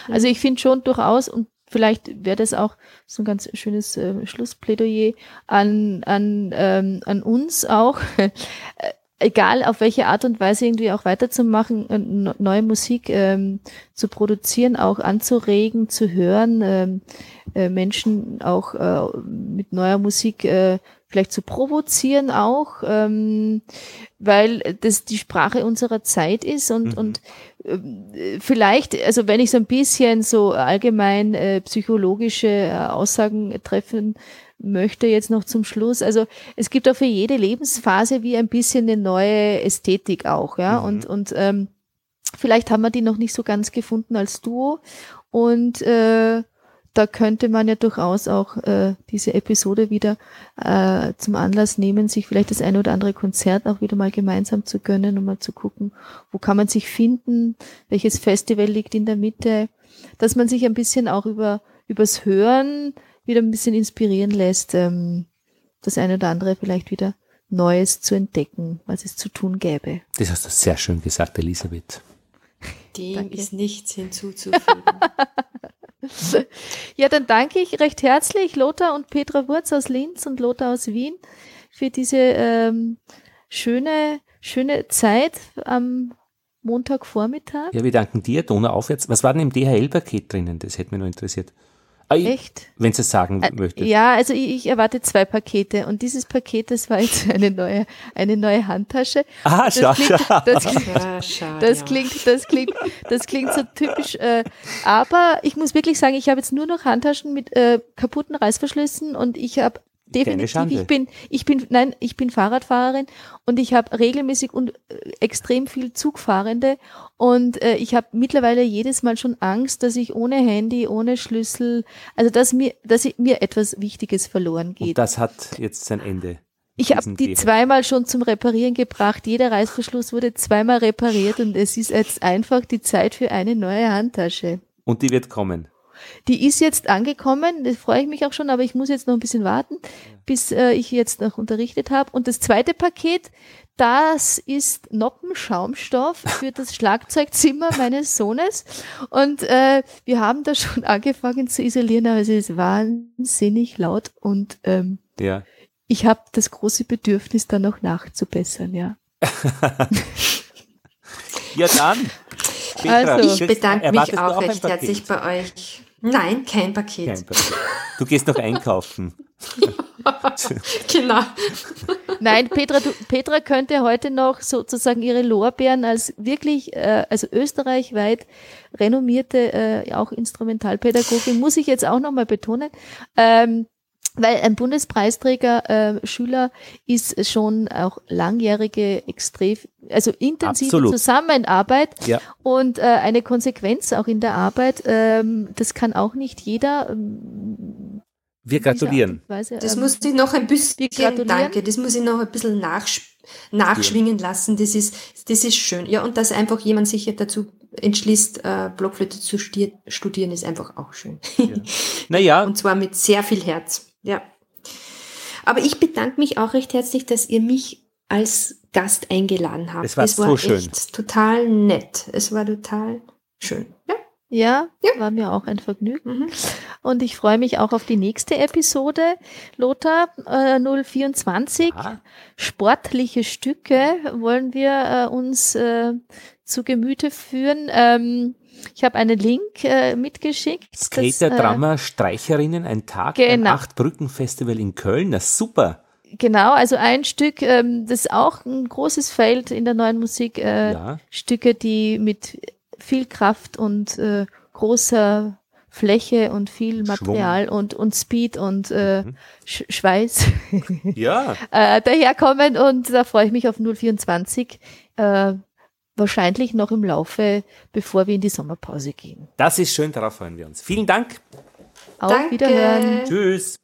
Also ich finde schon durchaus und vielleicht wäre das auch so ein ganz schönes äh, Schlussplädoyer an, an, ähm, an uns auch. egal auf welche Art und Weise irgendwie auch weiterzumachen, äh, neue Musik ähm, zu produzieren, auch anzuregen, zu hören, ähm, äh, Menschen auch äh, mit neuer Musik äh, vielleicht zu provozieren auch, ähm, weil das die Sprache unserer Zeit ist und, mhm. und äh, vielleicht, also wenn ich so ein bisschen so allgemein äh, psychologische äh, Aussagen treffen möchte jetzt noch zum Schluss. Also es gibt auch für jede Lebensphase wie ein bisschen eine neue Ästhetik auch, ja. Mhm. Und, und ähm, vielleicht haben wir die noch nicht so ganz gefunden als Duo. Und äh, da könnte man ja durchaus auch äh, diese Episode wieder äh, zum Anlass nehmen, sich vielleicht das eine oder andere Konzert auch wieder mal gemeinsam zu gönnen und mal zu gucken, wo kann man sich finden, welches Festival liegt in der Mitte, dass man sich ein bisschen auch über übers Hören wieder ein bisschen inspirieren lässt, ähm, das eine oder andere vielleicht wieder Neues zu entdecken, was es zu tun gäbe. Das hast du sehr schön gesagt, Elisabeth. Dem danke. ist nichts hinzuzufügen. ja, dann danke ich recht herzlich Lothar und Petra Wurz aus Linz und Lothar aus Wien für diese ähm, schöne, schöne Zeit am Montagvormittag. Ja, wir danken dir, Donau aufwärts. Was war denn im DHL-Paket drinnen? Das hätte mich noch interessiert. Echt? Wenn Sie es sagen äh, möchtest. Ja, also ich, ich, erwarte zwei Pakete und dieses Paket, das war jetzt eine neue, eine neue Handtasche. Ah, schau, das klingt, das, klingt, das, klingt, das klingt, das klingt so typisch. Äh, aber ich muss wirklich sagen, ich habe jetzt nur noch Handtaschen mit äh, kaputten Reißverschlüssen und ich habe definitiv. Ich bin, ich bin, nein, ich bin Fahrradfahrerin und ich habe regelmäßig und äh, extrem viel Zugfahrende und äh, ich habe mittlerweile jedes Mal schon Angst, dass ich ohne Handy, ohne Schlüssel, also dass mir, dass mir etwas Wichtiges verloren geht. Und das hat jetzt sein Ende. Ich habe die Thema. zweimal schon zum Reparieren gebracht. Jeder Reißverschluss wurde zweimal repariert und es ist jetzt einfach die Zeit für eine neue Handtasche. Und die wird kommen. Die ist jetzt angekommen, da freue ich mich auch schon, aber ich muss jetzt noch ein bisschen warten, bis äh, ich jetzt noch unterrichtet habe. Und das zweite Paket, das ist Noppenschaumstoff für das Schlagzeugzimmer meines Sohnes. Und äh, wir haben da schon angefangen zu isolieren, aber es ist wahnsinnig laut und ähm, ja. ich habe das große Bedürfnis, da noch nachzubessern, ja. ja, dann. Petra, also, ich bedanke mich auch recht herzlich bei euch. Nein, kein Paket. Kein Paket. Du gehst noch einkaufen. genau. Nein, Petra, du, Petra könnte heute noch sozusagen ihre Lorbeeren als wirklich, äh, also österreichweit renommierte, äh, auch Instrumentalpädagogin, muss ich jetzt auch nochmal betonen, ähm, weil ein Bundespreisträger äh, Schüler ist schon auch langjährige, extrem, also intensive Absolut. Zusammenarbeit Ja. und äh, eine Konsequenz auch in der Arbeit. Ähm, das kann auch nicht jeder. Ähm, Wir gratulieren. Weise, Das ähm, muss ich noch ein bisschen, wir gratulieren. danke, das muss ich noch ein bisschen nachsch nachschwingen lassen. Das ist, das ist schön. Ja, und dass einfach jemand sich ja dazu entschließt, äh, Blockflöte zu studieren, ist einfach auch schön. Naja, Und zwar mit sehr viel Herz. Ja. Aber ich bedanke mich auch recht herzlich, dass ihr mich als Gast eingeladen habt. Es war so schön. total nett. Es war total schön. Ja. ja, Ja. war mir auch ein Vergnügen. Mhm. Und ich freue mich auch auf die nächste Episode. Lothar äh, 024. ja, sportliche Stücke wollen wir äh, uns äh, zu Gemüte führen. Ähm, ich habe einen Link äh, mitgeschickt. das, Skater, äh, Drama, Streicherinnen, ein Tag Genau. Acht-Brücken-Festival in Köln. Na super. Genau, also ein Stück, ähm, das ist auch ein großes Feld in der neuen Musik. Äh, Ja. Stücke, die mit viel Kraft und äh, großer Fläche und viel Material und, und Speed und äh, Mhm. Sch Schweiß Ja, äh, daherkommen und da freue ich mich auf 024. Äh, wahrscheinlich noch im Laufe, bevor wir in die Sommerpause gehen. das ist schön, darauf freuen wir uns. Vielen Dank. Auf Danke. Wiederhören. Tschüss.